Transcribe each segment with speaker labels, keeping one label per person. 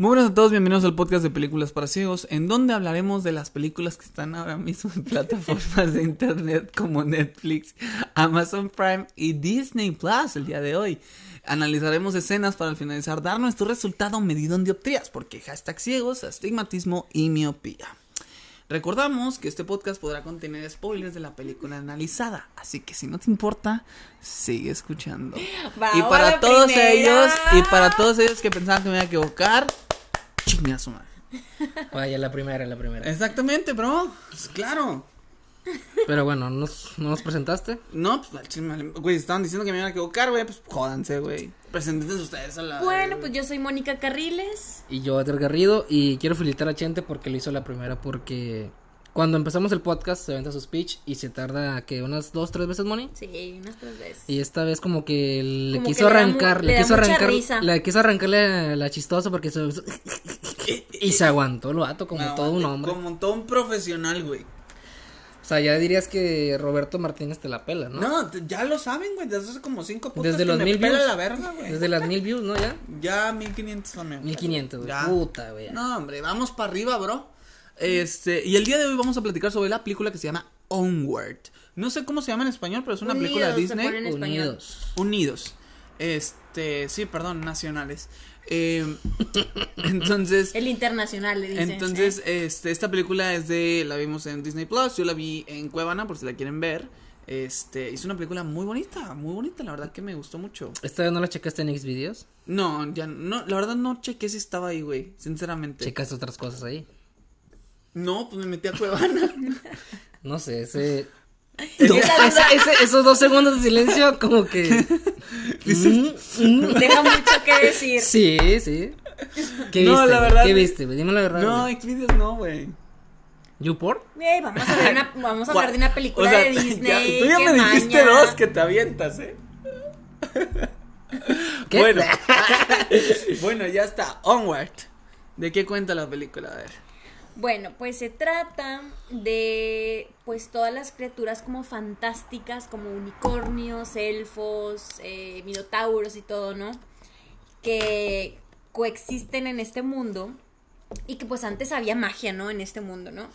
Speaker 1: Muy buenas a todos, bienvenidos al podcast de Películas para Ciegos, en donde hablaremos de las películas que están ahora mismo en plataformas de internet como Netflix, Amazon Prime y Disney Plus el día de hoy. Analizaremos escenas para al finalizar dar nuestro resultado medido en dioptrías, porque hashtag ciegos, astigmatismo y miopía. Recordamos que este podcast podrá contener spoilers de la película analizada, así que si no te importa, sigue escuchando. Y para todos
Speaker 2: primera.
Speaker 1: ellos, y para todos ellos que pensaban que me iba a equivocar, chingue a su madre.
Speaker 3: Vaya, la primera, la primera.
Speaker 1: Exactamente, bro. Pues claro.
Speaker 3: Pero bueno, ¿no nos, no nos presentaste?
Speaker 1: No, pues güey, estaban diciendo que me iban a equivocar, güey, pues jódanse, güey. Preséntense ustedes a la.
Speaker 2: Bueno, pues yo soy Mónica Carriles.
Speaker 3: Y yo, Edgar Garrido, y quiero felicitar a Chente porque lo hizo la primera, porque cuando empezamos el podcast se aventa su speech y se tarda, que unas dos, tres veces, Moni?
Speaker 2: Sí, unas tres veces.
Speaker 3: Y esta vez como que le
Speaker 2: Como
Speaker 3: quiso
Speaker 2: que le da mu-
Speaker 3: arrancar,
Speaker 2: le
Speaker 3: le,
Speaker 2: da
Speaker 3: quiso arrancar,
Speaker 2: risa.
Speaker 3: le quiso arrancarle la chistosa porque se... y se aguantó el vato como
Speaker 1: No,
Speaker 3: todo un hombre.
Speaker 1: Como todo un profesional, güey.
Speaker 3: O sea, ya dirías que Roberto Martínez te la pela, ¿no?
Speaker 1: No, ya lo saben, güey, desde hace como cinco podcasts
Speaker 3: Desde
Speaker 1: que
Speaker 3: los
Speaker 1: me
Speaker 3: mil
Speaker 1: pela
Speaker 3: views.
Speaker 1: la verga, güey.
Speaker 3: Desde las mil views, ¿no? Ya.
Speaker 1: Ya 1500 también.
Speaker 3: 1500, güey.
Speaker 1: Ya.
Speaker 3: Puta, güey.
Speaker 1: No, hombre, vamos para arriba, bro. Este, y el día de hoy vamos a platicar sobre la película que se llama Onward. No sé cómo se llama en español, pero es una película de Disney.
Speaker 2: en.
Speaker 3: Unidos.
Speaker 1: Unidos. Este, sí, perdón, nacionales. Eh, entonces,
Speaker 2: El internacional, le dicen.
Speaker 1: entonces, este, esta película es de, la vimos en Disney Plus, yo la vi en Cuevana por si la quieren ver. Este, es una película muy bonita, muy bonita, la verdad que me gustó mucho.
Speaker 3: ¿Esta vez no la checaste en Xvideos?
Speaker 1: No, ya no, la verdad no chequé si estaba ahí, güey, sinceramente.
Speaker 3: Checaste otras cosas ahí.
Speaker 1: No, pues me metí a Cuevana.
Speaker 3: No sé, ese. Esos dos segundos de silencio, como que. Mm, mm.
Speaker 2: Deja mucho que decir.
Speaker 3: Sí, sí. ¿Qué
Speaker 1: No,
Speaker 3: viste?
Speaker 1: la verdad-
Speaker 3: ¿Qué viste? Dime la verdad.
Speaker 1: no. Xvideos no, güey.
Speaker 3: ¿YouPorn?
Speaker 2: Ey, vamos a ver una, vamos a hablar de una película
Speaker 1: O sea,
Speaker 2: de Disney.
Speaker 1: ya- tú ya me dijiste dos que te avientas, ¿eh?
Speaker 3: ¿Qué?
Speaker 1: Bueno, bueno, ya está. Onward. ¿De qué cuenta la película? A ver.
Speaker 2: Bueno, pues se trata de pues todas las criaturas como fantásticas, como unicornios, elfos, eh, minotauros y todo, ¿no? Que coexisten en este mundo y que pues antes había magia, ¿no? En este mundo, ¿no?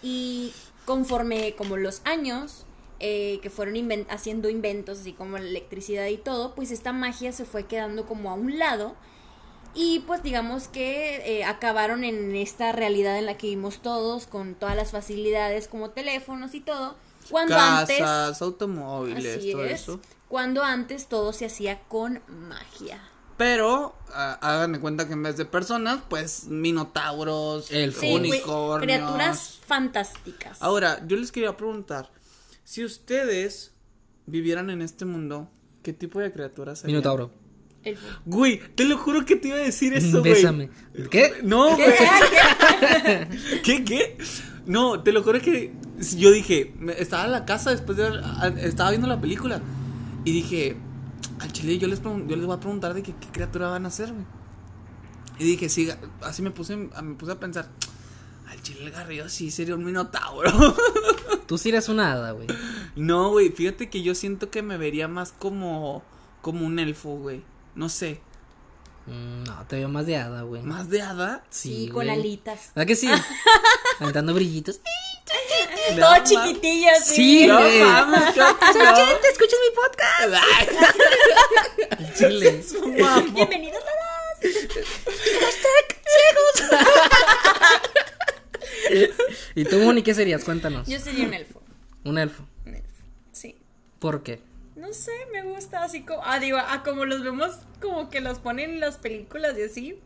Speaker 2: Y conforme como los años eh, que fueron haciendo inventos, así como la electricidad y todo, pues esta magia se fue quedando como a un lado y pues digamos que eh, acabaron en esta realidad en la que vivimos todos, con todas las facilidades como teléfonos y todo, cuando antes...
Speaker 1: Casas, automóviles,
Speaker 2: Así
Speaker 1: todo
Speaker 2: es,
Speaker 1: eso.
Speaker 2: Cuando antes todo se hacía con magia.
Speaker 1: Pero ah, hagan de cuenta que en vez de personas, pues minotauros,
Speaker 3: Elfos.
Speaker 2: Sí,
Speaker 1: unicornios.
Speaker 2: criaturas fantásticas.
Speaker 1: Ahora, yo les quería preguntar, si ustedes vivieran en este mundo, ¿qué tipo de criaturas serían?
Speaker 3: Minotauro.
Speaker 2: Elfo.
Speaker 1: Güey, te lo juro que te iba a decir eso, güey.
Speaker 3: Bésame. ¿Qué?
Speaker 1: No, güey. ¿Qué, qué? No, te lo juro que yo dije, estaba en la casa después de estaba viendo la película y dije, al chile yo les, yo les voy a preguntar de qué, qué criatura van a ser, güey. Y dije, sí, así me puse, me puse a pensar, al chile el garrillo sí sería un minotauro.
Speaker 3: Tú sí eres una hada, güey.
Speaker 1: no, güey, fíjate que yo siento que me vería más como, como un elfo, güey. No sé,
Speaker 3: Mm, no, te veo más de hada, güey.
Speaker 1: más de hada.
Speaker 2: Sí,
Speaker 3: Sí,
Speaker 2: con
Speaker 3: güey.
Speaker 2: alitas.
Speaker 3: ¿Verdad que sí? Aventando brillitos.
Speaker 2: Todo
Speaker 1: ma-
Speaker 2: chiquitillo, sí.
Speaker 3: Sí,
Speaker 1: No
Speaker 3: güey.
Speaker 1: mames, que no.
Speaker 3: ¿Te escuchas mi podcast? Chile.
Speaker 1: Mamón.
Speaker 2: Bienvenidos a todos.
Speaker 3: ¿Y tú, Moni, qué serías? Cuéntanos.
Speaker 2: Yo sería un elfo.
Speaker 3: Un elfo.
Speaker 2: Un elfo. Sí.
Speaker 3: ¿Por qué?
Speaker 2: No sé, me gusta así como, ah, digo, ah, como los vemos, como que los ponen en las películas y así,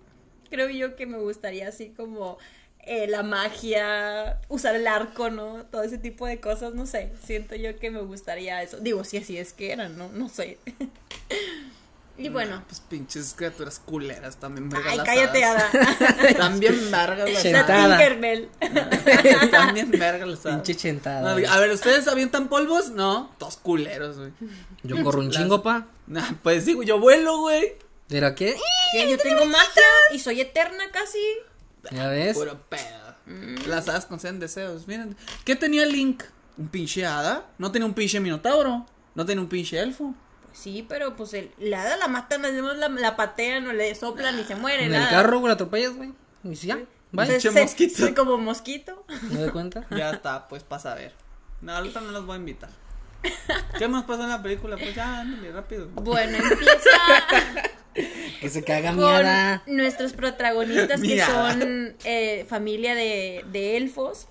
Speaker 2: creo yo que me gustaría así como eh, la magia, usar el arco, ¿no? Todo ese tipo de cosas, no sé, siento yo que me gustaría eso. Digo, si así es que eran, ¿no? No sé. y bueno,
Speaker 1: Pues pinches criaturas culeras también.
Speaker 2: ay,
Speaker 1: vergas
Speaker 2: cállate,
Speaker 1: hadas.
Speaker 2: Ada.
Speaker 1: También vergas las.
Speaker 2: Tinkerbell.
Speaker 1: También vergas las hadas.
Speaker 3: Pinche chentada.
Speaker 1: A ver, ¿ustedes avientan polvos? No, todos culeros, güey.
Speaker 3: Yo corro un
Speaker 1: Las-
Speaker 3: chingo, pa.
Speaker 1: Nah, pues sí, güey, yo vuelo, güey.
Speaker 3: ¿Pero qué?
Speaker 2: Que yo tengo magia y soy eterna casi.
Speaker 3: ¿Ya ves?
Speaker 1: Puro pedo. Las hadas conceden deseos. Miren, ¿qué tenía Link? ¿Un pinche hada? No tenía un pinche minotauro. No tenía un pinche elfo.
Speaker 2: Sí, pero pues el, la hada la matan, la, la, la patean o le soplan y se muere.
Speaker 3: En el
Speaker 2: hada.
Speaker 3: carro, güey, la atropellas, güey. Y ya.
Speaker 2: Entonces,
Speaker 1: Pinche
Speaker 2: se-
Speaker 1: mosquito.
Speaker 2: se- como mosquito.
Speaker 3: ¿No de cuenta?
Speaker 1: Ya está, pues pasa a ver. No, ahorita no los voy a invitar. ¿Qué más pasa en la película? Pues ya, ándale, rápido.
Speaker 2: Bueno, empieza
Speaker 3: Que se caga
Speaker 2: con nuestros protagonistas que son eh, familia de, de elfos.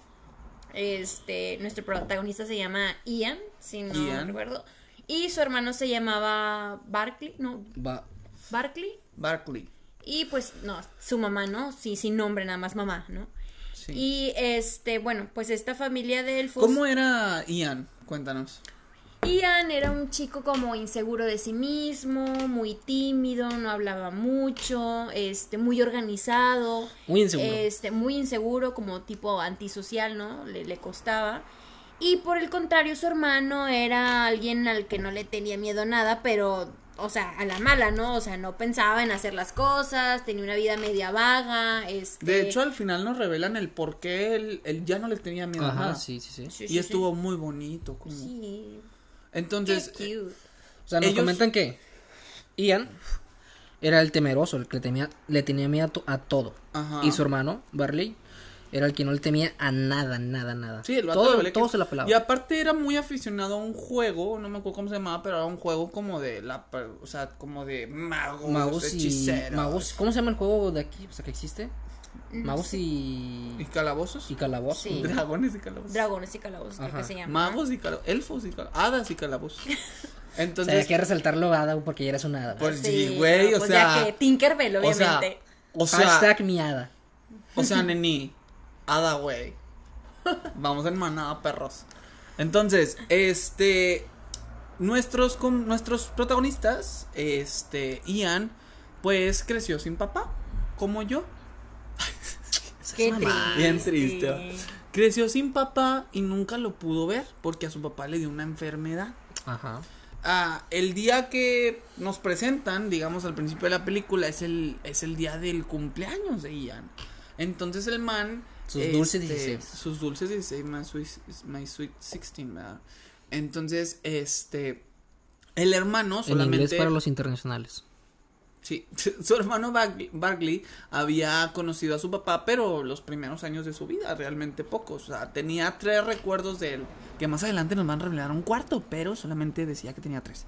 Speaker 2: Este, nuestro protagonista se llama Ian, si no
Speaker 1: Ian.
Speaker 2: recuerdo. Y su hermano se llamaba Barkley, no,
Speaker 3: Va.
Speaker 2: Barkley.
Speaker 1: Barkley.
Speaker 2: Y pues, no, su mamá, ¿no? Sí, sin nombre, nada más mamá, ¿no?
Speaker 1: Sí.
Speaker 2: Y este, bueno, pues esta familia de elfos.
Speaker 1: ¿Cómo era Ian? Cuéntanos.
Speaker 2: Ian era un chico como inseguro de sí mismo, muy tímido, no hablaba mucho, este, muy organizado.
Speaker 3: Muy inseguro.
Speaker 2: Este, muy inseguro, como tipo antisocial, ¿no? Le, le costaba. Y por el contrario, su hermano era alguien al que no le tenía miedo a nada, pero, o sea, a la mala, ¿no? O sea, no pensaba en hacer las cosas, tenía una vida media vaga, este...
Speaker 1: De hecho, al final nos revelan el por qué él, él ya no le tenía miedo a nada.
Speaker 3: sí, sí, sí.
Speaker 2: sí,
Speaker 1: Y
Speaker 2: sí,
Speaker 1: estuvo muy bonito. Como...
Speaker 2: Sí.
Speaker 1: Entonces,
Speaker 2: Qué cute.
Speaker 3: O sea, nos
Speaker 1: Ellos-
Speaker 3: comentan que Ian era el temeroso, el que le tenía, le tenía miedo a, to- a todo.
Speaker 1: Ajá.
Speaker 3: Y su hermano, Barley, era el que no le temía a nada, nada, nada.
Speaker 1: Sí, el vato
Speaker 3: todo, todo
Speaker 1: que-
Speaker 3: se la pelaba.
Speaker 1: Y aparte era muy aficionado a un juego, no me acuerdo cómo se llamaba, pero era un juego como de la, o sea, como de magos,
Speaker 3: Magos y
Speaker 1: hechiceros
Speaker 3: magos, ¿cómo se llama el juego de aquí? O sea, que existe. Magos
Speaker 1: y
Speaker 3: y
Speaker 1: calabozos,
Speaker 3: y calabozos.
Speaker 2: Sí.
Speaker 1: dragones y calabozos,
Speaker 2: Dragones y calabozos, creo que se llama.
Speaker 1: magos y calabozos, elfos y calabozos, hadas y calabozos.
Speaker 3: O sea,
Speaker 1: Entonces,
Speaker 3: hay que resaltarlo Ada porque ya eres una hada.
Speaker 1: Pues sí, güey, o
Speaker 2: pues
Speaker 1: sea,
Speaker 2: ya que Tinkerbell,
Speaker 1: o sea,
Speaker 2: obviamente.
Speaker 1: o sea,
Speaker 3: Hashtag mi hada.
Speaker 1: o sea, neni, güey. Vamos en manada, perros. Entonces, este, nuestros, com- nuestros protagonistas, este, Ian, pues creció sin papá, como yo.
Speaker 2: Qué triste.
Speaker 1: Bien triste. Creció sin papá y nunca lo pudo ver porque a su papá le dio una enfermedad.
Speaker 3: Ajá.
Speaker 1: Ah, el día que nos presentan, digamos al principio de la película, es el, es el día del cumpleaños de Ian. Entonces el man...
Speaker 3: Sus dulces
Speaker 1: este,
Speaker 3: 16.
Speaker 1: Sus dulces 16, my sweet, my sweet 16, ¿verdad? Entonces, este... El hermano
Speaker 3: En
Speaker 1: solamente...
Speaker 3: inglés para los internacionales.
Speaker 1: Sí, su hermano Barkley había conocido a su papá, pero los primeros años de su vida, realmente pocos. O sea, tenía tres recuerdos de él, que más adelante nos van a revelar un cuarto, pero solamente decía que tenía tres.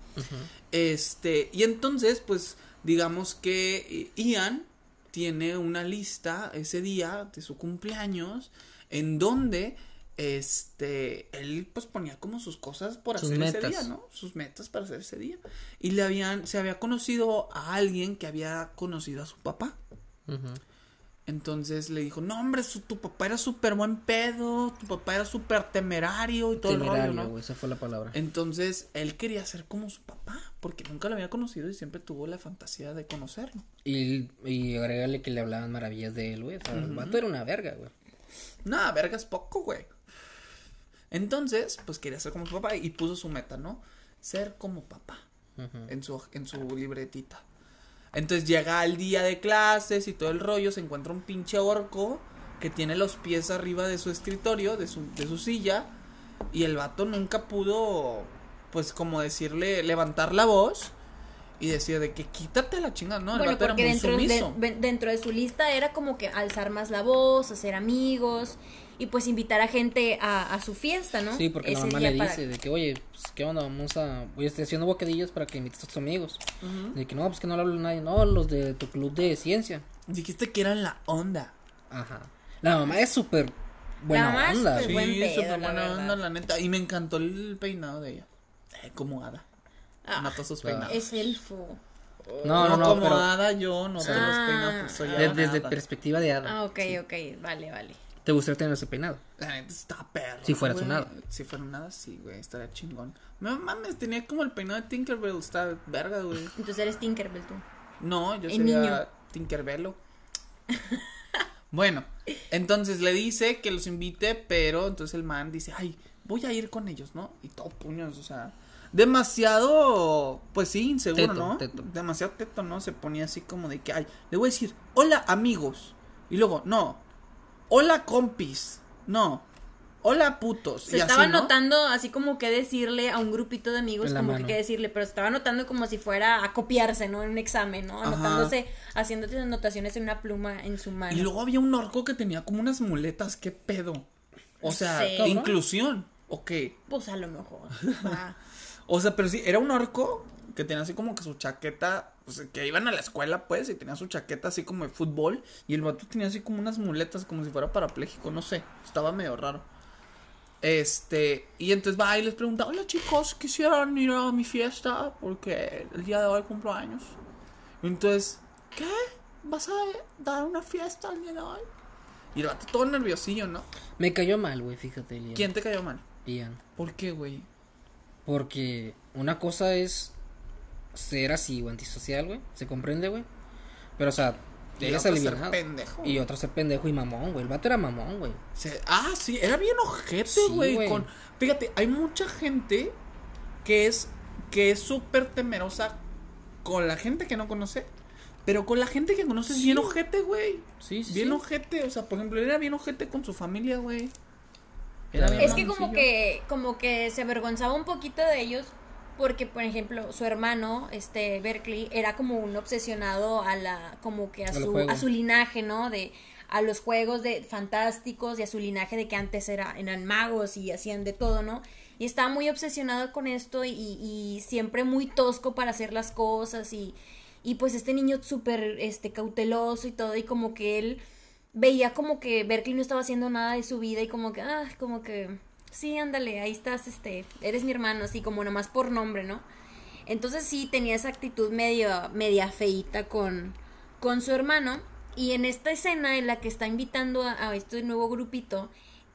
Speaker 1: Este, y entonces, pues, digamos que eh, Ian tiene una lista ese día de su cumpleaños en donde este él pues ponía como sus cosas por
Speaker 3: Sus
Speaker 1: hacer ese día, ¿no? Sus metas para hacer ese día. Y le habían se había conocido a alguien que había conocido a su papá. Entonces le dijo, "No, hombre, su- tu papá era súper buen pedo, tu papá era súper temerario y todo el
Speaker 3: Temerario,
Speaker 1: rollo, ¿no?"
Speaker 3: esa fue la palabra.
Speaker 1: Entonces, él quería ser como su papá, porque nunca lo había conocido y siempre tuvo la fantasía de conocerlo.
Speaker 3: Y, y agrégale que le hablaban maravillas de él, güey. O sea, el vato era una verga, güey.
Speaker 1: Nada, verga es poco, güey. Entonces, pues quería ser como su papá y puso su meta, ¿no? Ser como papá en, su, en su libretita. Entonces llega al día de clases y todo el rollo, se encuentra un pinche orco que tiene los pies arriba de su escritorio, de su, de su silla, y el vato nunca pudo, pues como decirle, levantar la voz y decir de que quítate la chingada, ¿no? El
Speaker 2: bueno,
Speaker 1: vato era muy
Speaker 2: dentro de,
Speaker 1: sumiso.
Speaker 2: de- dentro de su lista era como que alzar más la voz, hacer amigos y pues invitar a gente a, a su fiesta, ¿no?
Speaker 3: Sí, porque la mamá le
Speaker 2: para-
Speaker 3: dice de que, oye, pues, ¿qué onda? Vamos a... Voy a estar haciendo bocadillos para que invites a tus amigos. De que no, pues que no le hablo a nadie. No, los de tu club de ciencia.
Speaker 1: Dijiste que eran la onda.
Speaker 3: Ajá. La mamá es súper buena onda,
Speaker 2: buen
Speaker 1: Sí,
Speaker 2: pedo,
Speaker 1: súper
Speaker 2: la
Speaker 1: buena
Speaker 2: verdad.
Speaker 1: onda, la neta. Y me encantó el peinado de ella. Eh, como hada.
Speaker 2: Ah,
Speaker 1: Mató sus peinados.
Speaker 2: es elfo.
Speaker 3: No, no, no,
Speaker 1: como
Speaker 3: pero
Speaker 1: hada yo no sé los
Speaker 2: Ah.
Speaker 1: peinados porque soy
Speaker 3: de-
Speaker 1: hada.
Speaker 3: desde perspectiva de hada.
Speaker 2: Ah, ok, ok, vale, vale.
Speaker 3: ¿Te gustaría tener ese peinado?
Speaker 1: La está perro.
Speaker 3: Si fueras
Speaker 1: güey.
Speaker 3: un hada.
Speaker 1: Si fuera un hada, sí, güey, estaría chingón. No mames, tenía como el peinado de Tinkerbell, está verga, güey.
Speaker 2: Entonces eres Tinkerbell tú.
Speaker 1: No, yo
Speaker 2: El
Speaker 1: sería
Speaker 2: niño.
Speaker 1: Tinkerbello. bueno, entonces le dice que los invite, pero entonces el man dice, ay, voy a ir con ellos, ¿no? Y todo puños, o sea, demasiado, pues sí, inseguro,
Speaker 3: Teto,
Speaker 1: ¿no?
Speaker 3: teto.
Speaker 1: Demasiado teto, ¿no? Se ponía así como de que, ay, le voy a decir, hola amigos. Y luego, no, hola compis. No, hola putos.
Speaker 2: Se
Speaker 1: y
Speaker 2: estaba
Speaker 1: así, ¿no?
Speaker 2: notando así como que decirle a un grupito de amigos como
Speaker 3: mano.
Speaker 2: que qué decirle, pero se estaba notando como si fuera a copiarse, ¿no? En un examen, ¿no?
Speaker 1: Ajá.
Speaker 2: Anotándose, haciendo esas anotaciones en una pluma en su mano.
Speaker 1: Y luego había un orco que tenía como unas muletas, qué pedo. O sea,
Speaker 2: Sí.
Speaker 1: inclusión. Ok.
Speaker 2: Pues a lo mejor.
Speaker 1: O sea, pero sí, era un orco que tenía así como que su chaqueta, pues que iban a la escuela pues, y tenía su chaqueta así como de fútbol, y el vato tenía así como unas muletas como si fuera parapléjico, no sé, estaba medio raro. Este, y entonces va y les pregunta, hola chicos, quisieran ir a mi fiesta porque el día de hoy cumplo años. Y entonces, ¿qué? ¿Vas a dar una fiesta el día de hoy? Y el vato todo nerviosillo, ¿no?
Speaker 3: Me cayó mal, güey, fíjate, Liam.
Speaker 1: ¿Quién te cayó mal?
Speaker 3: Ian.
Speaker 1: ¿Por qué, güey?
Speaker 3: Porque una cosa es ser así, güey, antisocial, güey. Se comprende, güey. Pero, o sea,
Speaker 1: Y
Speaker 3: eres
Speaker 1: otro ser pendejo.
Speaker 3: Y otro ser pendejo y mamón, güey. El vato era mamón, güey.
Speaker 1: Ah, sí, era bien ojete,
Speaker 3: Sí,
Speaker 1: güey.
Speaker 3: güey.
Speaker 1: con, fíjate, hay mucha gente que es que es súper temerosa con la gente que no conoce, pero con la gente que conoce es bien ojete, güey.
Speaker 3: Sí, sí,
Speaker 1: Bien
Speaker 3: sí.
Speaker 1: ojete, o sea, por ejemplo, era bien ojete con su familia, güey. Era
Speaker 3: Es
Speaker 1: bien
Speaker 2: que como que, como que se avergonzaba un poquito de ellos porque, por ejemplo, su hermano, este Berkeley, era como un obsesionado a la, como que a su, a su linaje, ¿no? De a los juegos de fantásticos y a su linaje de que antes era, eran magos y hacían de todo, ¿no? Y estaba muy obsesionado con esto y, y siempre muy tosco para hacer las cosas y, y pues este niño súper este, cauteloso y todo y como que él veía como que Berkeley no estaba haciendo nada de su vida y como que, ah, como que, sí, ándale, ahí estás, este, eres mi hermano, así como nomás por nombre, ¿no? Entonces sí tenía esa actitud medio, media feita con, con su hermano. Y en esta escena en la que está invitando a, a este nuevo grupito,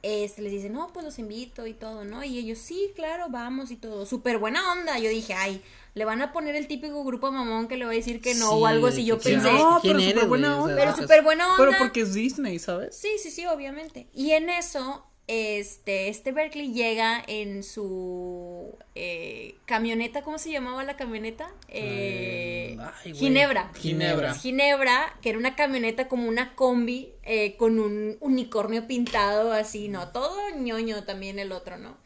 Speaker 2: este, les dice, no, pues los invito y todo, ¿no? Y ellos, sí, claro, vamos y todo. Súper buena onda. Yo dije, ay, le van a poner el típico grupo mamón que le va a decir que no
Speaker 3: Sí,
Speaker 2: o algo así. Yo pensé,
Speaker 1: No,
Speaker 3: quién
Speaker 1: pero súper buena onda.
Speaker 2: pero súper buena onda.
Speaker 1: Pero porque es Disney, ¿sabes?
Speaker 2: Sí, sí, sí, obviamente. Y en eso, este, este Berkeley llega en su eh, camioneta, ¿cómo se llamaba la camioneta? Eh,
Speaker 3: Ay, güey.
Speaker 2: Ginebra.
Speaker 1: Ginebra.
Speaker 2: Ginebra, que era una camioneta como una combi eh, con un unicornio pintado así, ¿no? Todo ñoño también el otro, ¿no?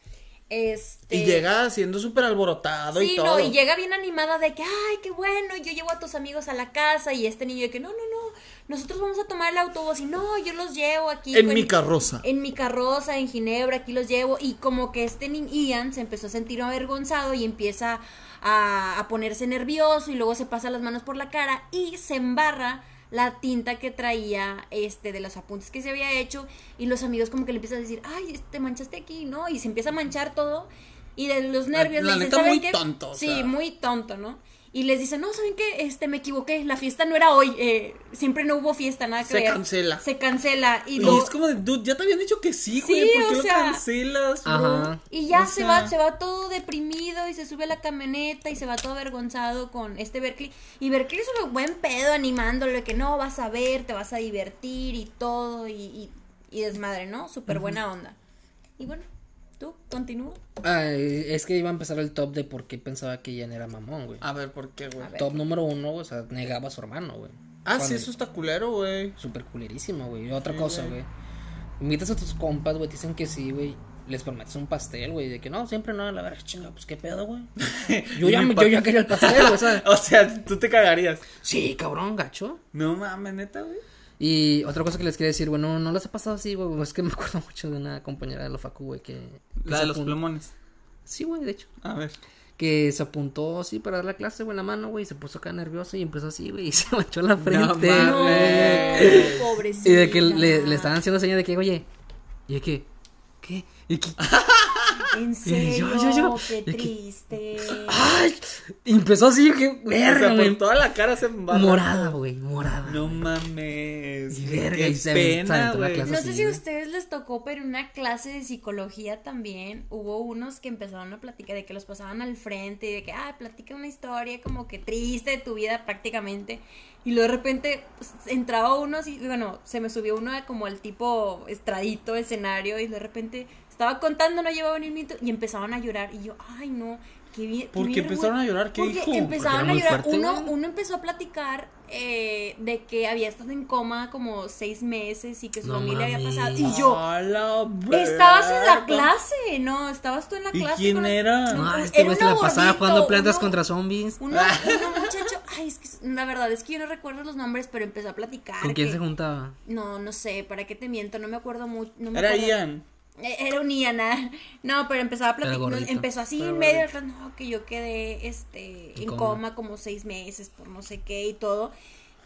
Speaker 2: Este...
Speaker 1: Y llega siendo súper alborotado y
Speaker 2: Sí,
Speaker 1: todo.
Speaker 2: no, y llega bien animada de que, ay, qué bueno, yo llevo a tus amigos a la casa y este niño de que, no, no, no, nosotros vamos a tomar el autobús y no, yo los llevo aquí.
Speaker 1: En
Speaker 2: con-
Speaker 1: mi carroza.
Speaker 2: En mi carroza, en Ginebra, aquí los llevo y como que este Ian se empezó a sentir avergonzado y empieza a, a ponerse nervioso y luego se pasa las manos por la cara y se embarra la tinta que traía este de los apuntes que se había hecho y los amigos como que le empiezan a decir, ay, te manchaste aquí, ¿no? Y se empieza a manchar todo y de los nervios
Speaker 1: la
Speaker 2: le dicen,
Speaker 1: neta,
Speaker 2: ¿saben
Speaker 1: muy
Speaker 2: qué?
Speaker 1: tonto, o
Speaker 2: Sí,
Speaker 1: sea.
Speaker 2: muy tonto, ¿no? Y les dicen, no, ¿saben qué? Este, me equivoqué, la fiesta no era hoy, eh, siempre no hubo fiesta, nada que
Speaker 1: Se
Speaker 2: ver.
Speaker 1: cancela.
Speaker 2: Se cancela. Y,
Speaker 1: es como de, dude, ya te habían dicho que sí, güey.
Speaker 2: Sí,
Speaker 1: ¿Por qué
Speaker 2: o
Speaker 1: lo
Speaker 2: sea-
Speaker 1: cancelas, bro?
Speaker 3: Ajá.
Speaker 2: Y ya
Speaker 1: O
Speaker 2: se
Speaker 1: sea-
Speaker 2: va, se va todo deprimido y se sube a la camioneta y se va todo avergonzado con este Berkeley. Y Berkeley es un buen pedo animándole que no, vas a ver, te vas a divertir y todo y, y, y desmadre, ¿no? Súper buena onda. Y bueno, tú, continúa.
Speaker 3: Ay, es que iba a empezar el top de por qué pensaba que Ian era mamón, güey.
Speaker 1: A ver, ¿por qué, güey?
Speaker 2: A ver.
Speaker 3: Top número uno, o sea, negaba a su hermano, güey.
Speaker 1: Ah, sí, eso está culero, güey.
Speaker 3: Súper culerísimo, güey. Y otra
Speaker 1: Sí,
Speaker 3: cosa,
Speaker 1: güey.
Speaker 3: güey. Invitas a tus compas, güey, te dicen que sí, güey. Les prometes un pastel, güey. De que no, siempre no, la verdad, chinga, pues qué pedo, güey. Yo ya, yo ya quería el pastel, güey, ¿sabes?
Speaker 1: O sea, tú te cagarías.
Speaker 3: Sí, cabrón, gacho.
Speaker 1: No mames, neta, güey.
Speaker 3: Y otra cosa que les quería decir, güey, no, no les ha pasado así, güey. Es que me acuerdo mucho de una compañera de la facu, güey, que...
Speaker 1: La de los plumones.
Speaker 3: Sí, güey, de hecho.
Speaker 1: A ver.
Speaker 3: Que se apuntó así para dar la clase, güey, en la mano, güey. Y se puso acá nervioso y empezó así, güey. Y se manchó la frente. güey.
Speaker 2: Pobrecita.
Speaker 3: Y de que le, le estaban haciendo señas de que, oye, y de que, ¿qué? Y que,
Speaker 2: En serio,
Speaker 3: yo, yo, yo,
Speaker 2: qué
Speaker 3: que-
Speaker 2: triste.
Speaker 3: ¡ay! Empezó así, que,
Speaker 1: O
Speaker 3: verga,
Speaker 1: sea, por toda la cara se embarra.
Speaker 3: Morada, güey, morada.
Speaker 1: No mames.
Speaker 3: Verga,
Speaker 1: Qué
Speaker 3: y se
Speaker 1: pena, güey.
Speaker 3: clase.
Speaker 2: No
Speaker 3: así,
Speaker 2: sé si a ustedes les tocó, pero en una clase de psicología también hubo unos que empezaron a platicar de que los pasaban al frente y de que, ah, platica una historia como que triste de tu vida prácticamente. Y luego de repente pues, entraba uno así, bueno, se me subió uno como al tipo estradito escenario y de repente estaba contando, no llevaba ni un minuto y empezaban a llorar. Y yo, ay, no, qué bien. qué
Speaker 1: ¿Por qué empezaron a llorar? ¿Qué
Speaker 2: Porque
Speaker 1: dijo?
Speaker 2: empezaron
Speaker 3: Porque
Speaker 2: a llorar.
Speaker 3: fuerte,
Speaker 2: uno, uno empezó a platicar eh, de que había estado en coma como seis meses y que su
Speaker 3: No
Speaker 2: familia había pasado. Y yo,
Speaker 1: A la
Speaker 2: estabas en la clase, no, estabas tú en la
Speaker 1: ¿Y
Speaker 2: clase.
Speaker 1: quién
Speaker 2: con-
Speaker 1: era?
Speaker 3: No,
Speaker 2: Era
Speaker 3: este güey se la pasaba jugando plantas
Speaker 2: uno-
Speaker 3: contra zombies.
Speaker 2: Uno, uno muchacho, ay, es que la verdad es que yo no recuerdo los nombres, pero empezó a platicar.
Speaker 3: ¿Con quién
Speaker 2: que-
Speaker 3: se juntaba?
Speaker 2: No, no sé, ¿para qué te miento? No me acuerdo mucho. No me
Speaker 1: Era
Speaker 2: acuerdo.
Speaker 1: Ian.
Speaker 2: Eh, Era un Ian, ah. No, pero empezaba a platicar. Empezó así en medio del no, que yo quedé este,
Speaker 3: En
Speaker 2: en
Speaker 3: coma.
Speaker 2: coma. como seis meses por no sé qué y todo.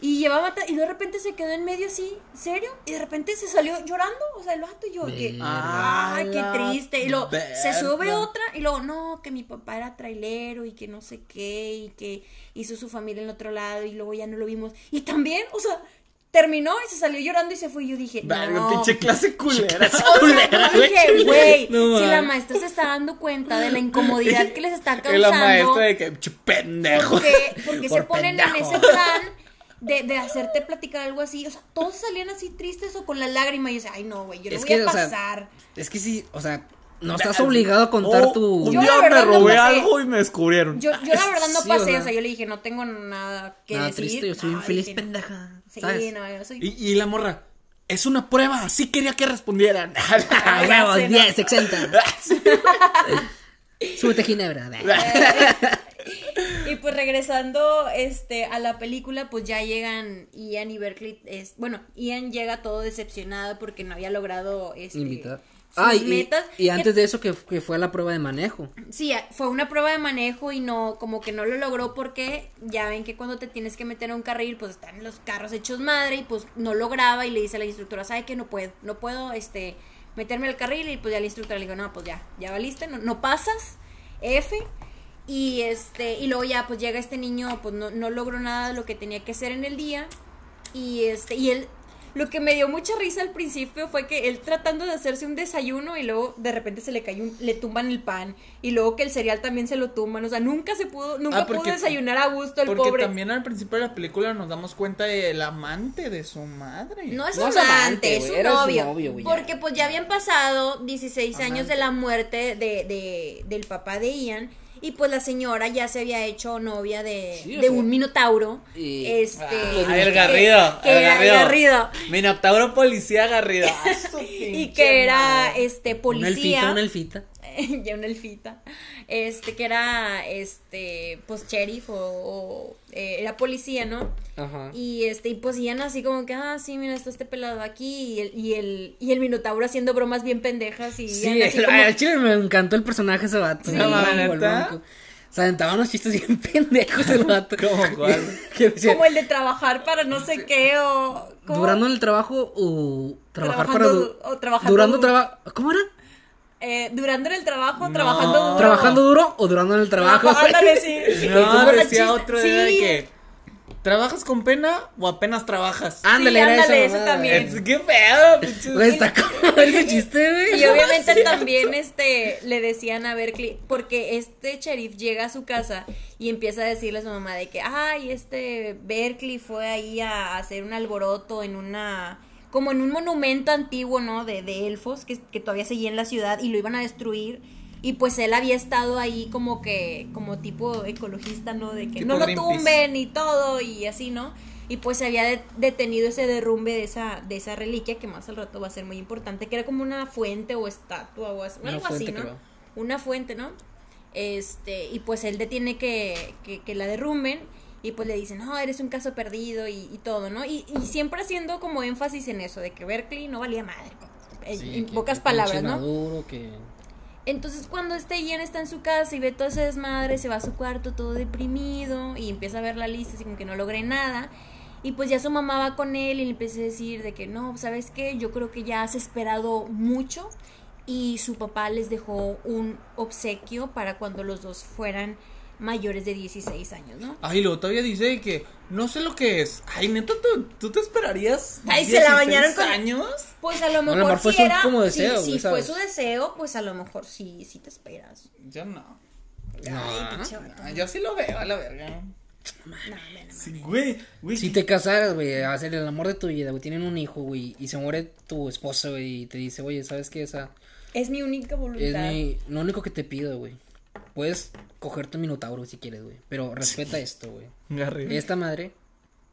Speaker 2: Y llevaba, y de repente se quedó en medio así, serio, y de repente se salió llorando, o sea, el vato y yo, que, ay, qué triste, y luego se sube otra, y luego, no, que mi papá era trailero, y que no sé qué, y que hizo su familia en otro lado, y luego ya no lo vimos, y también, o sea, terminó y se salió llorando y se fue, y yo dije, no,
Speaker 1: pinche clase culera.
Speaker 2: o sea, yo dije, güey,
Speaker 1: No
Speaker 2: si la
Speaker 1: mames.
Speaker 2: maestra se está dando cuenta de la incomodidad que les está
Speaker 1: Y
Speaker 2: causando.
Speaker 1: la maestra de que, "Pinche pendejo.
Speaker 2: Porque, porque se
Speaker 3: Por
Speaker 2: ponen
Speaker 3: pendejo.
Speaker 2: en ese plan de, de hacerte platicar algo así. O sea, todos salían así tristes o con la lágrima. Y yo decía, ay, no, güey, yo no
Speaker 3: Es
Speaker 2: voy
Speaker 3: que,
Speaker 2: a
Speaker 3: o sea,
Speaker 2: pasar.
Speaker 3: Es que sí, o sea, no estás obligado a contar
Speaker 1: Oh,
Speaker 3: tu...
Speaker 1: Un
Speaker 2: Yo
Speaker 1: día me
Speaker 2: no
Speaker 1: robé algo y me descubrieron.
Speaker 2: yo, yo la verdad no
Speaker 3: Sí,
Speaker 2: pasé.
Speaker 3: o sea.
Speaker 2: O sea, yo le dije, no tengo nada que
Speaker 3: Nada
Speaker 2: decir.
Speaker 3: triste, yo soy
Speaker 2: No,
Speaker 3: infeliz
Speaker 2: no.
Speaker 3: pendeja.
Speaker 2: Sí,
Speaker 3: ¿sabes?
Speaker 2: no, yo soy.
Speaker 1: Y, y la morra, es una prueba, sí quería que respondieran.
Speaker 3: Ah, huevos,
Speaker 2: sé, ¿no?
Speaker 3: 10, exenta. Súbete Ginebra.
Speaker 2: Y pues regresando este a la película, pues ya llegan Ian y Berkeley, es, bueno, Ian llega todo decepcionado porque no había logrado este,
Speaker 3: Invitar.
Speaker 2: Sus
Speaker 3: Ah, y,
Speaker 2: metas.
Speaker 3: y
Speaker 2: Que-
Speaker 3: antes de eso que, que fue a la prueba de manejo.
Speaker 2: Sí, fue una prueba de manejo y no, como que no lo logró porque ya ven que cuando te tienes que meter a un carril, pues están los carros hechos madre y pues no lograba y le dice a la instructora, ¿sabe que No puedo, no puedo, este, meterme al carril y pues ya la instructora le dijo, no, pues ya, ya valiste, no, no pasas, F. Y este, y luego ya pues llega este niño, pues no, no logró nada de lo que tenía que hacer en el día. Y este, y él, lo que me dio mucha risa al principio fue que él tratando de hacerse un desayuno y luego de repente se le cayó un, le tumban el pan y luego que el cereal también se lo tumban, o sea, nunca se pudo, nunca
Speaker 1: Ah,
Speaker 2: pudo
Speaker 1: porque-
Speaker 2: desayunar a gusto el
Speaker 1: Porque
Speaker 2: pobre.
Speaker 1: también al principio de la película nos damos cuenta del amante de su madre.
Speaker 2: No es
Speaker 3: No
Speaker 2: un
Speaker 3: amante,
Speaker 2: amante, es un
Speaker 3: era su
Speaker 2: novio.
Speaker 3: novio, güey,
Speaker 2: porque pues ya habían pasado 16 años de la muerte de, de- del papá de Ian. Y pues la señora ya se había hecho novia de,
Speaker 3: Sí,
Speaker 2: de un minotauro.
Speaker 3: y-
Speaker 2: este.
Speaker 1: Ah, el
Speaker 2: que-
Speaker 1: Garrido,
Speaker 2: que
Speaker 1: el
Speaker 2: era
Speaker 1: Garrido.
Speaker 2: Garrido.
Speaker 1: Minotauro policía Garrido.
Speaker 2: Y que era este
Speaker 3: Una
Speaker 2: policía.
Speaker 3: elfita, una elfita.
Speaker 2: ya una elfita. Este, que era este, pues sheriff o, o, eh, era policía, ¿no?
Speaker 3: Ajá.
Speaker 2: Y este, y pues iban así como que, ah, sí, mira, está este pelado aquí, y el, y el, y el Minotauro haciendo bromas bien pendejas y
Speaker 3: Sí,
Speaker 2: así
Speaker 3: el-
Speaker 2: como-
Speaker 3: al chile me encantó el personaje ese vato.
Speaker 2: Sí.
Speaker 1: No,
Speaker 3: unos chistes bien pendejos el vato.
Speaker 1: ¿Cómo cuál?
Speaker 2: Como el de trabajar para no sé qué o ¿cómo?
Speaker 3: durando en el trabajo o trabajar para...
Speaker 2: Trabajando
Speaker 3: du-
Speaker 2: o trabajando
Speaker 3: durando
Speaker 2: du-
Speaker 3: trabajo... ¿Cómo era?
Speaker 2: Eh, durando en el trabajo,
Speaker 1: No.
Speaker 2: trabajando duro.
Speaker 3: ¿Trabajando duro o durando en el trabajo?
Speaker 2: Ándale, sí.
Speaker 1: No, decía otro
Speaker 2: sí.
Speaker 1: de que ¿Trabajas con pena o apenas trabajas?
Speaker 3: Ándale,
Speaker 2: Sí,
Speaker 3: era
Speaker 2: ándale,
Speaker 3: mamada.
Speaker 2: también.
Speaker 1: Es- ¡Qué pedo, pinches!
Speaker 3: Güey, está como ese chiste, güey.
Speaker 2: Y obviamente también este le decían a Berkeley, porque este sheriff llega a su casa y empieza a decirle a su mamá de que, ay, este Berkeley fue ahí a hacer un alboroto en una, como en un monumento antiguo, ¿no? De, de elfos que, que todavía seguía en la ciudad y lo iban a destruir. Y pues él había estado ahí como que, como tipo ecologista, ¿no? De que
Speaker 1: Tipo
Speaker 2: no lo
Speaker 1: Greenpeace.
Speaker 2: tumben y todo y así, ¿no? Y pues se había de- detenido ese derrumbe de esa, de esa reliquia que más al rato va a ser muy importante, que era como una fuente o estatua o así, algo así, ¿no?
Speaker 3: creo.
Speaker 2: Una fuente, ¿no? Este, y pues él detiene que, que, que la derrumben y pues le dicen, no, eres un caso perdido y, y todo, ¿no? Y, y siempre haciendo como énfasis en eso, de que Berkeley no valía madre, en,
Speaker 3: Sí,
Speaker 2: en
Speaker 3: que-
Speaker 2: pocas
Speaker 3: que
Speaker 2: palabras, ¿no?
Speaker 3: maduro, que...
Speaker 2: Entonces cuando este Ian está en su casa y ve todo ese desmadre, se va a su cuarto todo deprimido y empieza a ver la lista así como que no logré nada. Y pues ya su mamá va con él y le empieza a decir de que no, ¿sabes qué? Yo creo que ya has esperado mucho y su papá les dejó un obsequio para cuando los dos fueran mayores de 16 años, ¿no?
Speaker 1: Ay, luego todavía dice que no sé lo que es. Ay, neta, ¿tú, tú te esperarías?
Speaker 2: Ay, se la
Speaker 1: 16
Speaker 2: bañaron con-
Speaker 1: años?
Speaker 2: Pues a lo mejor,
Speaker 3: mejor fue
Speaker 2: si
Speaker 3: su como
Speaker 2: si-
Speaker 3: deseo,
Speaker 2: si,
Speaker 3: güey,
Speaker 2: fue su deseo, pues a lo mejor sí, sí te esperas.
Speaker 1: Yo no.
Speaker 2: Ay, pinche vato.
Speaker 1: Ah, Yo sí lo veo, a la verga.
Speaker 2: No, no, no, no.
Speaker 1: Sí, güey, güey.
Speaker 3: Si te casaras, güey, a hacer el amor de tu vida, güey, tienen un hijo, güey, y se muere tu esposo, güey, y te dice, oye, ¿sabes qué? Esa
Speaker 2: Es mi única voluntad.
Speaker 3: es mi, lo único que te pido, güey. Puedes cogerte un minotauro si quieres, güey. Pero respeta esto, güey. Esta madre,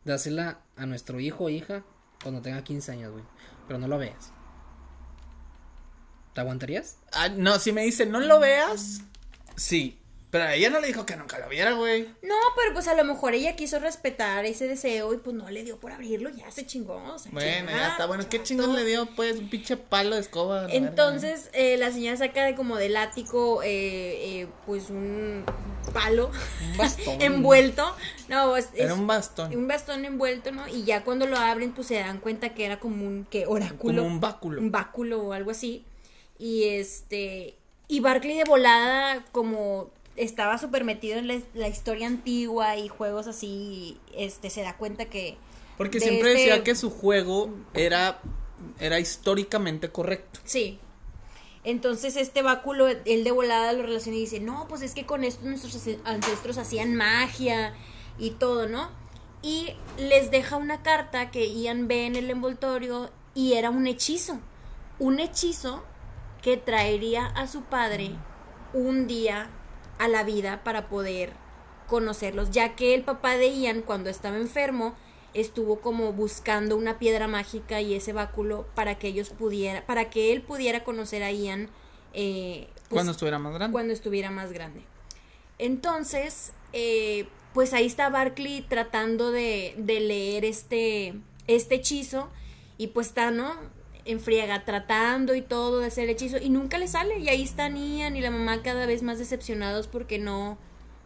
Speaker 3: dásela a nuestro hijo o hija cuando tenga 15 años, güey. Pero no lo veas. ¿Te aguantarías?
Speaker 1: Ah, no, si me dice, no lo veas, sí. Pero ella no le dijo que nunca lo viera, güey.
Speaker 2: No, pero pues a lo mejor ella quiso respetar ese deseo y pues no le dio por abrirlo, ya se chingó. o sea,
Speaker 1: Bueno,
Speaker 2: ya,
Speaker 1: ya está bueno. ¿Qué chingón le dio, pues? Un pinche palo de escoba.
Speaker 2: Entonces eh, la señora saca de como del ático eh, eh, pues un palo
Speaker 3: Un bastón.
Speaker 2: envuelto. No, es,
Speaker 1: Era un bastón.
Speaker 2: un bastón envuelto, ¿no? Y ya cuando lo abren pues se dan cuenta que era como un que oráculo.
Speaker 1: Como un báculo.
Speaker 2: un báculo o algo así. Y este. Y Barkley de volada, como estaba súper metido en la, la historia antigua y juegos así, este, se da cuenta que.
Speaker 1: Porque
Speaker 2: de
Speaker 1: siempre
Speaker 2: este-
Speaker 1: decía que su juego era, era históricamente correcto.
Speaker 2: Sí. Entonces este báculo, él de volada lo relaciona y dice, no, pues es que con esto nuestros ancestros hacían magia y todo, ¿no? Y les deja una carta que Ian ve en el envoltorio y era un hechizo. Un hechizo que traería a su padre un día a la vida para poder conocerlos, ya que el papá de Ian cuando estaba enfermo estuvo como buscando una piedra mágica y ese báculo para que ellos pudiera, para que él pudiera conocer a Ian eh, pues,
Speaker 1: cuando estuviera más grande.
Speaker 2: cuando estuviera más grande. Entonces, eh, pues ahí está Barkley tratando de, de leer este, este hechizo y pues está, ¿no? En friega, tratando y todo de hacer el hechizo y nunca le sale y ahí están Ian y la mamá cada vez más decepcionados porque no,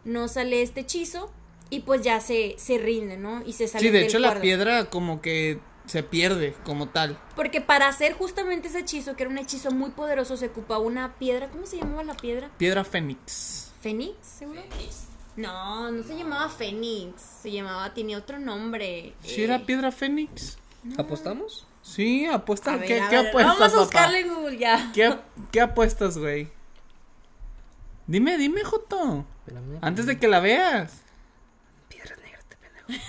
Speaker 2: no sale este hechizo y pues ya se, se rinde, ¿no? Y se sale
Speaker 1: Sí, de
Speaker 2: del
Speaker 1: hecho la piedra como que se pierde como tal.
Speaker 2: Porque para hacer justamente ese hechizo, que era un hechizo muy poderoso, se ocupaba una piedra, ¿cómo se llamaba la piedra?
Speaker 1: Piedra fénix.
Speaker 2: ¿Fénix, seguro? No, no se llamaba Fénix. Se llamaba, tenía otro nombre.
Speaker 1: ¿Sí
Speaker 2: Eh,
Speaker 1: era piedra fénix?
Speaker 3: ¿Apostamos?
Speaker 1: Sí, apuesta.
Speaker 2: a ver,
Speaker 1: ¿Qué,
Speaker 2: a
Speaker 1: qué
Speaker 2: ver,
Speaker 1: apuestas,
Speaker 2: Vamos a buscarle en Google ya.
Speaker 1: ¿Qué, qué apuestas, güey? Dime, dime, Joto.
Speaker 3: Espérame.
Speaker 1: Antes de que la veas.
Speaker 3: Piedras negras, te pendejo.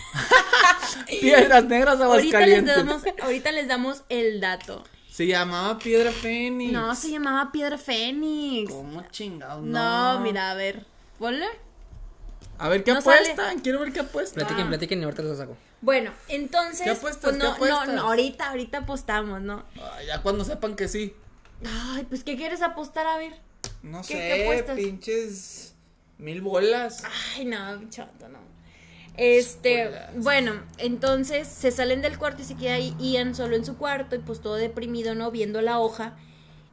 Speaker 1: Piedras negras
Speaker 2: Ahorita les,
Speaker 1: Aguascalientes.
Speaker 2: damos, ahorita les damos el dato.
Speaker 1: Se llamaba piedra fénix.
Speaker 2: No, se llamaba Piedra Fénix.
Speaker 1: ¿Cómo chingados?
Speaker 2: No, mira, a ver. Ponle.
Speaker 1: A ver, ¿qué
Speaker 2: No sale.
Speaker 1: apuestan? Quiero ver qué apuestan.
Speaker 3: Platiquen, platiquen y ahorita los saco.
Speaker 2: Bueno, entonces.
Speaker 1: ¿Qué apuestas?
Speaker 2: pues
Speaker 1: ¿Qué
Speaker 2: no,
Speaker 1: apuestas?
Speaker 2: no, no, ahorita, ahorita apostamos, ¿no?
Speaker 1: Ay, ya cuando sepan que sí.
Speaker 2: Ay, pues, ¿qué quieres apostar? A ver.
Speaker 1: No
Speaker 2: ¿Qué-
Speaker 1: sé,
Speaker 2: qué apuestas?
Speaker 1: pinches mil bolas.
Speaker 2: Ay, no, chato, no. Este,
Speaker 1: Bolas.
Speaker 2: bueno, entonces se salen del cuarto y se queda ahí Ian solo en su cuarto y pues todo deprimido, ¿no? Viendo la hoja.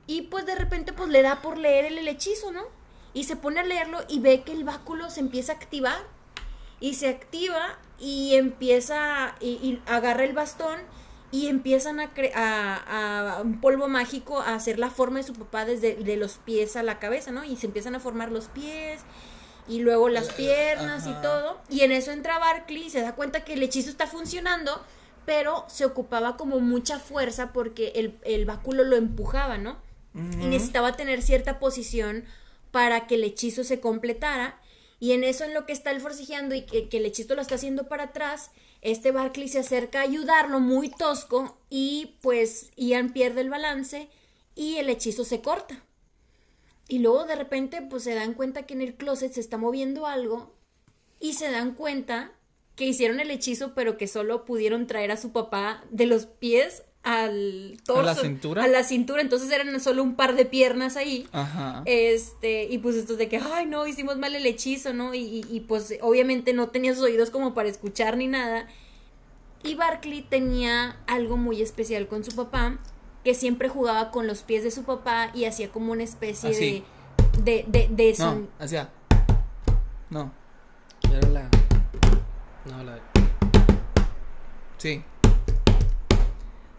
Speaker 2: Y pues de repente pues le da por leer el, el hechizo, ¿no? Y se pone a leerlo y ve que el báculo se empieza a activar. Y se activa y empieza, y, y agarra el bastón y empiezan a, a, a un polvo mágico a hacer la forma de su papá desde de los pies a la cabeza, ¿no? Y se empiezan a formar los pies y luego las piernas y todo. Y en eso entra Barkley y se da cuenta que el hechizo está funcionando, pero se ocupaba como mucha fuerza porque el, el báculo lo empujaba, ¿no? Y necesitaba tener cierta posición para que el hechizo se completara. Y en eso, en lo que está él forcejeando y que, que el hechizo lo está haciendo para atrás, este Barkley se acerca a ayudarlo, muy tosco, y pues Ian pierde el balance y el hechizo se corta. Y luego de repente pues se dan cuenta que en el closet se está moviendo algo y se dan cuenta que hicieron el hechizo pero que solo pudieron traer a su papá de los pies al torso.
Speaker 1: la cintura?
Speaker 2: A la cintura, entonces eran solo un par de piernas ahí.
Speaker 1: Ajá.
Speaker 2: Este, y pues estos de que, ay, no, hicimos mal el hechizo, ¿no? Y, y- y, pues obviamente no tenía sus oídos como para escuchar ni nada. Y Barkley tenía algo muy especial con su papá, que siempre jugaba con los pies de su papá y hacía como una especie
Speaker 1: Así.
Speaker 2: de, de, de, de
Speaker 1: no, hacia. No,
Speaker 3: Era la. No, la.
Speaker 1: sí.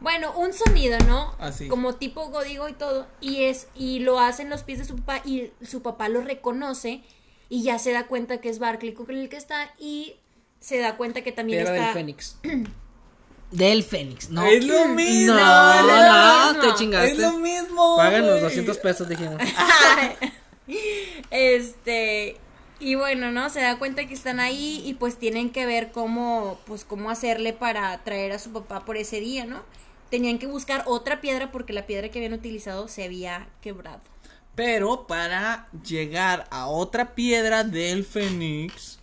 Speaker 2: Bueno, un sonido, ¿no?
Speaker 1: Así.
Speaker 2: Como tipo código y todo. Y es, y lo hacen los pies de su papá y su papá lo reconoce y ya se da cuenta que es Barkley con el que está y se da cuenta que también
Speaker 3: Piedra
Speaker 2: está.
Speaker 3: del Fénix. del Fénix, no.
Speaker 1: Es lo mismo.
Speaker 3: No, no,
Speaker 2: mismo.
Speaker 3: te chingaste.
Speaker 1: Es lo mismo.
Speaker 3: Páganos
Speaker 1: güey.
Speaker 3: 200 pesos, dijimos.
Speaker 2: Este, y bueno, ¿no? Se da cuenta que están ahí y pues tienen que ver cómo, pues cómo hacerle para traer a su papá por ese día, ¿no? Tenían que buscar otra piedra porque la piedra que habían utilizado se había quebrado.
Speaker 1: Pero para llegar a otra piedra del Fénix,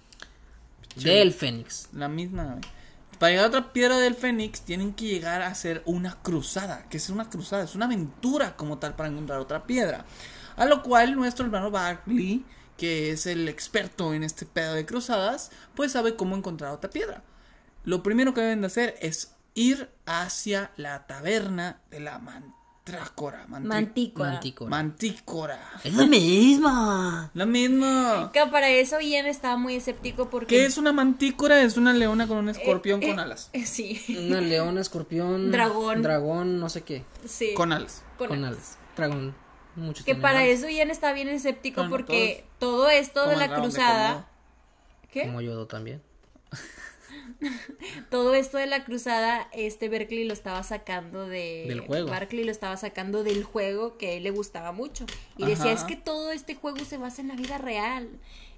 Speaker 3: Del Fénix.
Speaker 1: la misma. Para llegar a otra piedra del Fénix tienen que llegar a hacer una cruzada. que es una cruzada? Es una aventura como tal para encontrar otra piedra. A lo cual nuestro hermano Barkley, que es el experto en este pedo de cruzadas, pues sabe cómo encontrar otra piedra. Lo primero que deben de hacer es ir hacia la taberna de la mantrácora. Mantri-
Speaker 2: Mantícora.
Speaker 3: Mantícora.
Speaker 1: Mantícora.
Speaker 3: Es lo mismo.
Speaker 1: La misma.
Speaker 2: Que para eso Ian estaba muy escéptico porque...
Speaker 1: ¿Qué es una mantícora? Es una leona con un escorpión
Speaker 2: Eh,
Speaker 1: con
Speaker 2: eh,
Speaker 1: alas.
Speaker 2: eh, sí.
Speaker 3: Una leona, escorpión.
Speaker 2: Dragón.
Speaker 3: Dragón, no sé qué.
Speaker 2: sí.
Speaker 1: Con alas.
Speaker 2: Con
Speaker 3: Con
Speaker 2: alas.
Speaker 3: alas. Dragón. Muchos
Speaker 2: Que para
Speaker 3: alas.
Speaker 2: eso Ian está bien escéptico porque todo esto de la
Speaker 1: de
Speaker 2: cruzada... ¿Qué?
Speaker 3: Como Yodo también.
Speaker 2: Todo esto de la cruzada, este Berkeley lo estaba sacando de...
Speaker 3: Del juego.
Speaker 2: Berkeley lo estaba sacando del juego que a él le gustaba mucho. Y decía, es que todo este juego se basa en la vida real.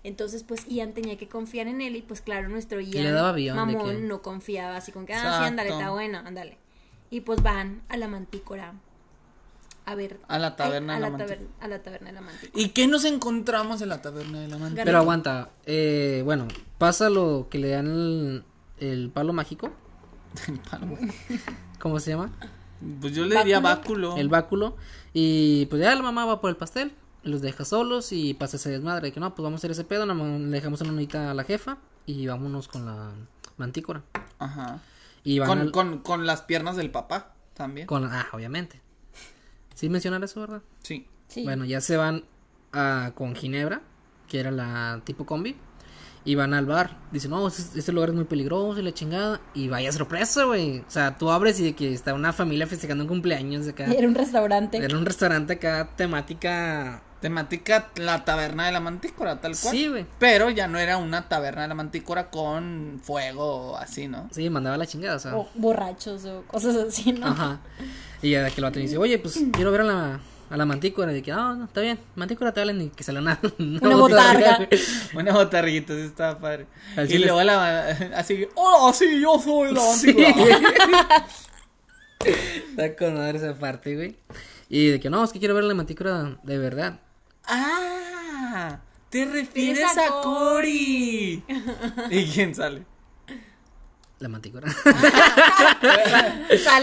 Speaker 2: Entonces, pues, Ian tenía que confiar en él y, pues, claro, nuestro Ian,
Speaker 3: le daba avión de
Speaker 2: mamón,
Speaker 3: que-
Speaker 2: no confiaba. Así con que, ah, sí, ándale, está bueno, ándale. Y, pues, van a la mantícora a ver...
Speaker 1: A la taberna
Speaker 2: ay,
Speaker 1: de
Speaker 2: a
Speaker 1: la
Speaker 2: la,
Speaker 1: mantícora.
Speaker 2: taber- a la taberna de la mantícora.
Speaker 1: ¿Y qué nos encontramos en la taberna de la mantícora?
Speaker 3: Pero aguanta. Eh, bueno, pasa lo que le dan el, el palo mágico.
Speaker 1: El palo.
Speaker 3: ¿Cómo se llama?
Speaker 1: Pues yo le diría báculo.
Speaker 3: El báculo. Y pues ya la mamá va por el pastel. Los deja solos y pasa ese desmadre. Que no, pues vamos a hacer ese pedo. Le dejamos una notita a la jefa. Y vámonos con la mantícora.
Speaker 1: Ajá.
Speaker 3: Y van
Speaker 1: Con,
Speaker 3: al-
Speaker 1: con, con las piernas del papá también.
Speaker 3: con- Ah, obviamente. ¿Sí mencionar eso, verdad?
Speaker 1: Sí.
Speaker 2: Sí.
Speaker 3: Bueno, ya se van a, con Ginebra, que era la tipo combi, y van al bar. Dicen, no, este, este lugar es muy peligroso y la chingada. Y vaya sorpresa, güey. O sea, tú abres y de que está una familia festejando un cumpleaños de acá.
Speaker 2: Era un restaurante.
Speaker 3: Era un restaurante acá, temática.
Speaker 1: Temática la taberna de la mantícora, tal cual.
Speaker 3: Sí, güey.
Speaker 1: Pero ya no era una taberna de la mantícora con fuego o así, ¿no?
Speaker 3: Sí, mandaba la chingada, o sea.
Speaker 2: O borrachos o cosas así, ¿no?
Speaker 3: Ajá. Y ya de que el vato dice, oye, pues quiero ver a la, a la mantícora. Y de que, no, no, está bien, mantícora te hablan y que sale una,
Speaker 2: Una botarga.
Speaker 1: Una botarguita, sí estaba padre.
Speaker 3: Así
Speaker 1: y
Speaker 3: les-
Speaker 1: luego la así que, hola, sí, yo soy la mantícora.
Speaker 3: Está con madre esa parte, güey. Y de que no, es que quiero ver la mantícora de verdad.
Speaker 1: ah, te refieres
Speaker 2: a
Speaker 1: a Cory. ¿Y quién sale?
Speaker 3: La mantícora.
Speaker 2: Sale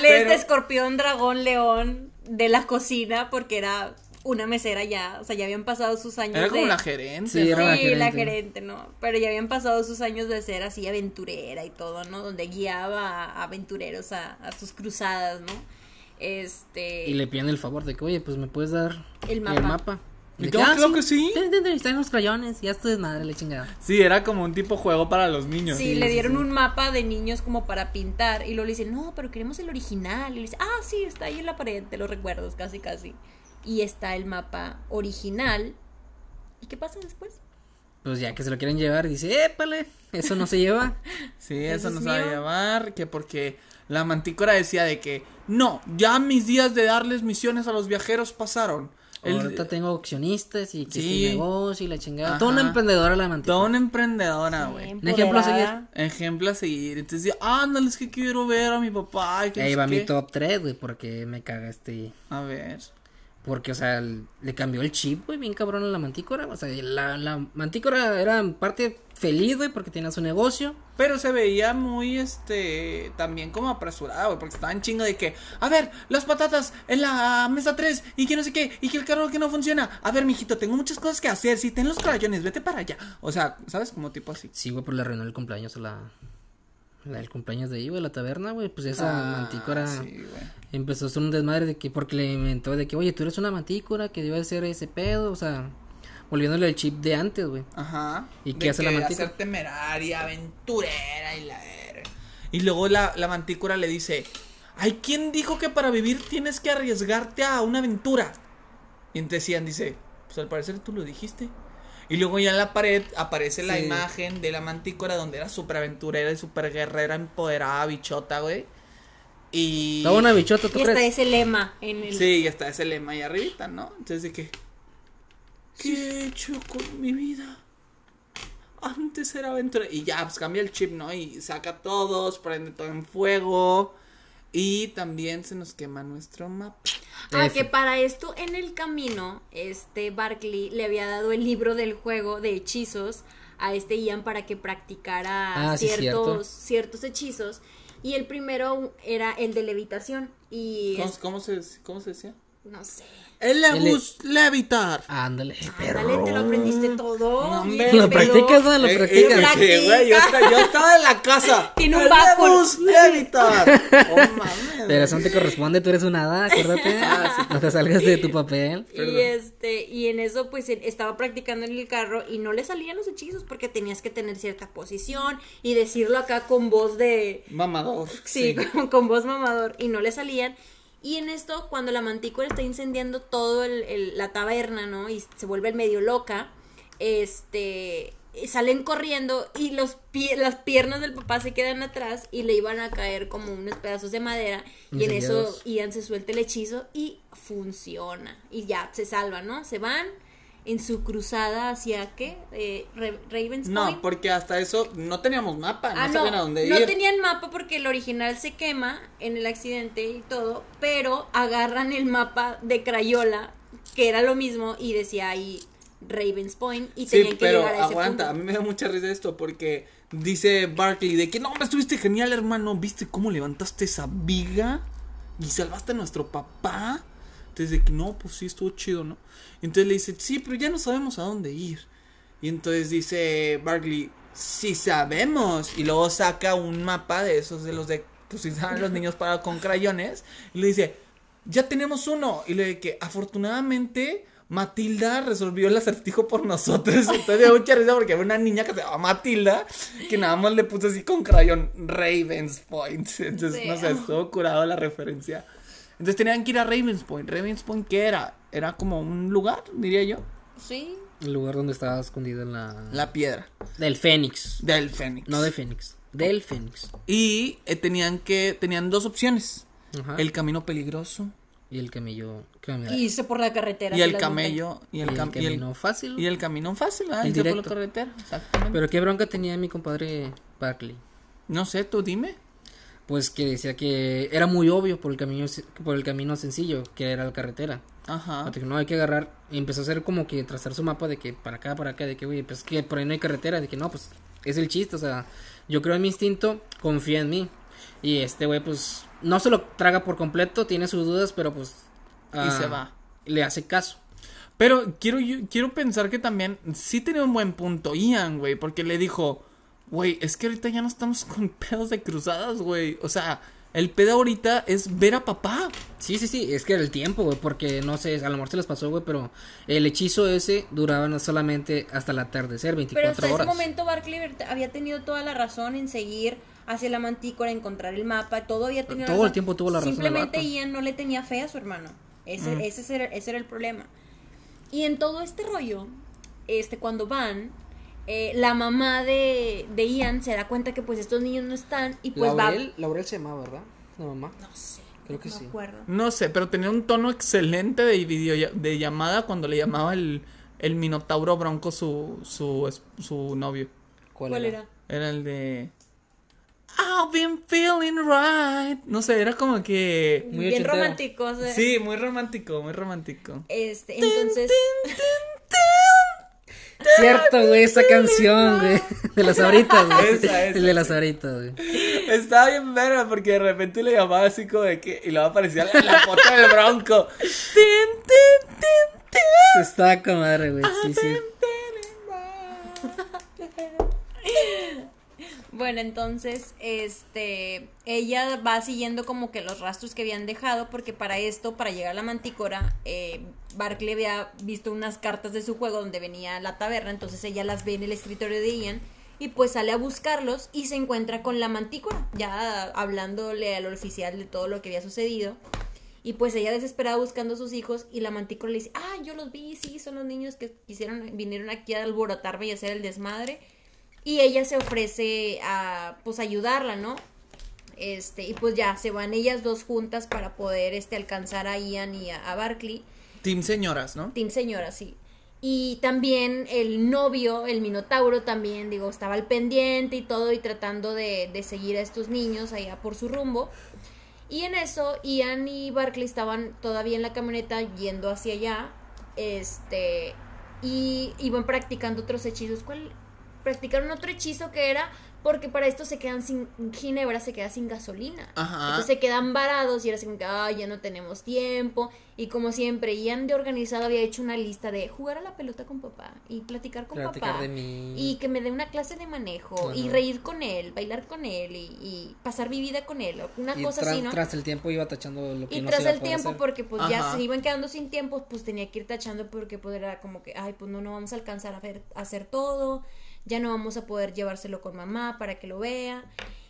Speaker 1: Pero-
Speaker 2: este escorpión, dragón, león de la cocina porque era una mesera ya, o sea, ya habían pasado sus años
Speaker 1: Era como
Speaker 2: de...
Speaker 1: la gerente.
Speaker 3: Sí,
Speaker 1: ¿no?
Speaker 3: era la
Speaker 2: Sí, la
Speaker 3: gerente.
Speaker 2: gerente, ¿no? Pero ya habían pasado sus años de ser así aventurera y todo, ¿no? Donde guiaba a aventureros a, a sus cruzadas, ¿no? Este...
Speaker 3: Y le piden el favor de que, oye, pues me puedes dar
Speaker 2: El mapa.
Speaker 1: Yo
Speaker 3: "Ah,
Speaker 1: creo que sí.
Speaker 3: Ten, ten, ten, Están los crayones, ya estoy desmadre, la chingada.
Speaker 1: Sí, era como un tipo juego para los niños.
Speaker 2: Sí, le dieron un mapa de niños como para pintar y luego le dicen, no, pero queremos el original. Y le dice, ah, sí, está ahí en la pared de los recuerdos, casi, casi. Y está el mapa original. ¿Y qué pasa después?
Speaker 3: Pues ya que se lo quieren llevar, dice, épale, eso no se lleva.
Speaker 1: Sí,
Speaker 2: Eso
Speaker 1: eso
Speaker 2: es
Speaker 1: nos va a llevar, que porque la mantícora decía de que, no, ya mis días de darles misiones a los viajeros pasaron. El-
Speaker 3: Ahorita tengo accionistas y que
Speaker 1: Sí.
Speaker 3: negocio y la chingada.
Speaker 1: Ajá.
Speaker 3: Toda una emprendedora la mantiene.
Speaker 1: Toda una emprendedora, güey.
Speaker 3: Un ejemplo a seguir.
Speaker 1: Ejemplo a seguir. Entonces, decía, ándale, es que quiero ver a mi papá. que
Speaker 3: Ahí va mi
Speaker 1: qué".
Speaker 3: top 3, güey, porque me caga este...
Speaker 1: A ver.
Speaker 3: Porque, o sea, le cambió el chip, güey, bien cabrón a la mantícora. O sea, la, la mantícora era en parte feliz, güey, porque tenía su negocio.
Speaker 1: Pero se veía muy, este, también como apresurada, güey, porque estaban chingo de que, a ver, las patatas en la mesa 3 y que no sé qué, y que el carro que no funciona. A ver, mijito, tengo muchas cosas que hacer. Si ten los crayones, vete para allá. O sea, ¿sabes? Como tipo así.
Speaker 3: Sí, güey, pero le arruinó el cumpleaños a la... La del cumpleaños de ahí, güey, la taberna, güey. Pues esa
Speaker 1: Ah,
Speaker 3: mantícora
Speaker 1: Sí,
Speaker 3: empezó a hacer un desmadre de que... Porque le inventó de que, oye, tú eres una mantícora que debe ser ese pedo, o sea... Volviéndole el chip de antes, güey.
Speaker 1: Ajá.
Speaker 3: ¿Y qué hace la
Speaker 1: que
Speaker 3: mantícora?
Speaker 1: Hacer temeraria, aventurera y la. Y luego la, la mantícora le dice, ay, ¿quién dijo que para vivir tienes que arriesgarte a una aventura? Y entonces Ian dice, pues al parecer tú lo dijiste. Y luego ya en la pared aparece la imagen de la mantícora donde era súper aventurera y súper guerrera, empoderada, bichota, güey. Y...
Speaker 3: Estaba una bichota, ¿tú
Speaker 2: Y está ese lema en el...
Speaker 1: Sí, y está ese lema ahí arribita, ¿no? Entonces de que ¿Qué he hecho con mi vida? Antes era aventura y ya pues cambia el chip, ¿no? Y saca todos, prende todo en fuego Y también se nos quema nuestro mapa.
Speaker 2: Ah,
Speaker 3: F.
Speaker 2: que para esto en el camino, este Barkley le había dado el libro del juego de hechizos a este Ian para que practicara
Speaker 3: Ah, sí,
Speaker 2: ciertos, ciertos hechizos. Y el primero era el de levitación. Y
Speaker 1: ¿Cómo,
Speaker 2: es-
Speaker 1: cómo se, ¿Cómo se decía?
Speaker 2: No sé.
Speaker 1: El
Speaker 3: El-
Speaker 1: legus levitar.
Speaker 3: Ándale, perro.
Speaker 2: Ándale, te lo aprendiste todo.
Speaker 1: No, hombre.
Speaker 3: Lo practicas, ¿no? Lo
Speaker 1: Eh,
Speaker 3: practicas.
Speaker 1: eh, sí, güey, yo, esta- yo estaba en la casa.
Speaker 2: Tiene un
Speaker 1: El levitar. Oh, mames.
Speaker 3: Pero eso no te corresponde, tú eres una hada, acuérdate. No te salgas de tu papel.
Speaker 2: Y este, y en eso pues estaba practicando en el carro y no le salían los hechizos porque tenías que tener cierta posición y decirlo acá con voz de
Speaker 1: Mamador.
Speaker 2: sí, Con, con voz mamador y no le salían. Y en esto, cuando la mantícora está incendiando todo el, el- la taberna, ¿no? Y se vuelve medio loca, este, salen corriendo y los pie- las piernas del papá se quedan atrás y le iban a caer como unos pedazos de madera. Y en eso. Ian se suelta el hechizo y funciona. Y ya, se salva, ¿no? Se van en su cruzada hacia, ¿qué? Eh, Ra- Ravens
Speaker 1: No,
Speaker 2: Point.
Speaker 1: porque hasta eso no teníamos mapa, no
Speaker 2: Ah, no,
Speaker 1: sabían a dónde
Speaker 2: no
Speaker 1: ir.
Speaker 2: tenían mapa porque el original se quema en el accidente y todo, pero agarran el mapa de Crayola, que era lo mismo, y decía ahí Ravens Point, y
Speaker 1: Sí,
Speaker 2: tenían que
Speaker 1: pero
Speaker 2: llegar a ese
Speaker 1: aguanta, a mí me da mucha risa esto porque dice Barkley de que no, me estuviste genial, hermano, ¿viste cómo levantaste esa viga y salvaste a nuestro papá? Entonces de que no, pues sí, estuvo chido, ¿no? Entonces le dice, sí, pero ya no sabemos a dónde ir. Y entonces dice Barkley, sí sabemos. Y luego saca un mapa de esos de los de que utilizaban los niños para con crayones. Y le dice, ya tenemos uno. Y le dice que afortunadamente Matilda resolvió el acertijo por nosotros. Entonces da mucha risa porque había una niña que se llama Matilda que nada más le puso así con crayón Ravens Point. Entonces,
Speaker 2: Sí.
Speaker 1: no sé, estuvo curado la referencia. Entonces tenían que ir a Ravens Point. Ravens Point, ¿qué era? Era como un lugar, diría yo.
Speaker 2: Sí.
Speaker 3: El lugar donde estaba escondida la...
Speaker 1: La piedra
Speaker 3: Del Fénix.
Speaker 1: del Fénix.
Speaker 3: No de Fénix. Del Fénix.
Speaker 1: Y eh, tenían que tenían dos opciones.
Speaker 3: Ajá.
Speaker 1: El camino peligroso
Speaker 3: Y el camello...
Speaker 2: Y hice por la carretera.
Speaker 1: y el camello y
Speaker 3: y
Speaker 1: el, y el-
Speaker 3: camino fácil.
Speaker 1: y el camino fácil, ¿verdad?
Speaker 3: El
Speaker 1: Irse por la
Speaker 3: directo.
Speaker 1: carretera, exactamente.
Speaker 3: Pero qué bronca tenía mi compadre Barkley.
Speaker 1: No sé, tú dime.
Speaker 3: Pues que decía que era muy obvio por el camino por el camino sencillo, que era la carretera.
Speaker 1: Ajá.
Speaker 3: No hay que agarrar y empezó a hacer como que trazar su mapa de que para acá, para acá, de que güey, pues que por ahí no hay carretera, de que no, pues es el chiste, o sea, yo creo en mi instinto, confía en mí. Y este güey pues no se lo traga por completo, tiene sus dudas, pero pues
Speaker 1: Y
Speaker 3: ah,
Speaker 1: se va.
Speaker 3: Le hace caso.
Speaker 1: Pero quiero, yo- quiero pensar que también sí tenía un buen punto Ian, güey, porque le dijo, güey, es que ahorita ya no estamos con pedos de cruzadas, güey. O sea, el pedo ahorita es ver a papá.
Speaker 3: Sí, sí, sí, es que era el tiempo, güey, porque no sé, a lo mejor se les pasó, güey, pero el hechizo ese duraba no solamente hasta el atardecer, 24
Speaker 2: Pero hasta ese
Speaker 3: horas.
Speaker 2: momento Barkley había tenido toda la razón en seguir hacia la mantícora, encontrar el mapa, todo había tenido
Speaker 3: Todo
Speaker 2: razón.
Speaker 3: el tiempo tuvo la razón
Speaker 2: Simplemente. Ian no le tenía fe a su hermano. Ese,
Speaker 3: Mm.
Speaker 2: ese, era, ese era el problema. Y en todo este rollo, este, cuando van, eh, la mamá de, de Ian se da cuenta que pues estos niños no están y pues
Speaker 3: Laurel, Laurel se llamaba, ¿verdad? La mamá.
Speaker 2: va... No sé.
Speaker 3: Creo que
Speaker 2: no
Speaker 3: sí.
Speaker 2: me acuerdo.
Speaker 1: No sé, pero tenía un tono excelente de video de llamada cuando le llamaba el, el Minotauro Bronco su, su, su novio.
Speaker 3: ¿Cuál,
Speaker 2: ¿Cuál
Speaker 3: era?
Speaker 2: era?
Speaker 1: Era el de... I've been feeling right. No sé, era como que...
Speaker 3: Muy
Speaker 2: Bien
Speaker 3: ochentero.
Speaker 2: romántico. o sea,
Speaker 1: Sí, muy romántico, muy romántico.
Speaker 2: Este, entonces...
Speaker 3: Cierto, güey, esa canción, güey. De las ahoritas, güey.
Speaker 1: Esa, esa,
Speaker 3: El de las ahoritas, güey.
Speaker 1: Estaba bien verga porque de repente le llamaba así como de que... Y luego aparecía la, la foto del bronco. Tin, tin, tin, tin.
Speaker 3: Está con madre, güey. Sí, sí.
Speaker 2: Bueno, entonces, este, ella va siguiendo como que los rastros que habían dejado, porque para esto, para llegar a la mantícora, eh, Barkley había visto unas cartas de su juego donde venía la taberna, entonces ella las ve en el escritorio de Ian, y pues sale a buscarlos y se encuentra con la mantícora, ya hablándole al oficial de todo lo que había sucedido. Y pues ella desesperada buscando a sus hijos y la mantícora le dice, ah, yo los vi, sí, son los niños que quisieron, vinieron aquí a alborotarme y hacer el desmadre. Y ella se ofrece a, pues, ayudarla, ¿no? Este, y pues ya, se van ellas dos juntas para poder, este, alcanzar a Ian y a, a Barkley.
Speaker 1: Team señoras, ¿no?
Speaker 2: Team señora, sí. Y también el novio, el Minotauro, también, digo, estaba al pendiente y todo y tratando de, de seguir a estos niños allá por su rumbo. Y en eso, Ian y Barkley estaban todavía en la camioneta yendo hacia allá. Este. Y iban practicando otros hechizos. ¿Cuál? Practicaron otro hechizo que era porque para esto se quedan sin Ginebra, se queda sin gasolina.
Speaker 1: Ajá.
Speaker 2: Entonces se quedan varados y era así como que, ay, ya no tenemos tiempo. Y como siempre, Ian de organizado había hecho una lista de jugar a la pelota con papá y platicar con
Speaker 3: Platicar
Speaker 2: papá.
Speaker 3: de mí.
Speaker 2: Y que me dé una clase de manejo y reír con él, bailar con él y, y pasar mi vida con él. o Una
Speaker 3: Y
Speaker 2: cosa así, ¿no?
Speaker 3: tras el tiempo iba tachando lo que
Speaker 2: Y
Speaker 3: no
Speaker 2: tras
Speaker 3: se iba a
Speaker 2: el tiempo,
Speaker 3: hacer.
Speaker 2: porque pues ya se iban quedando sin tiempo, pues tenía que ir tachando porque pues era como que, ay, pues no, no vamos a alcanzar a, ver, a hacer todo, ya no vamos a poder llevárselo con mamá para que lo vea.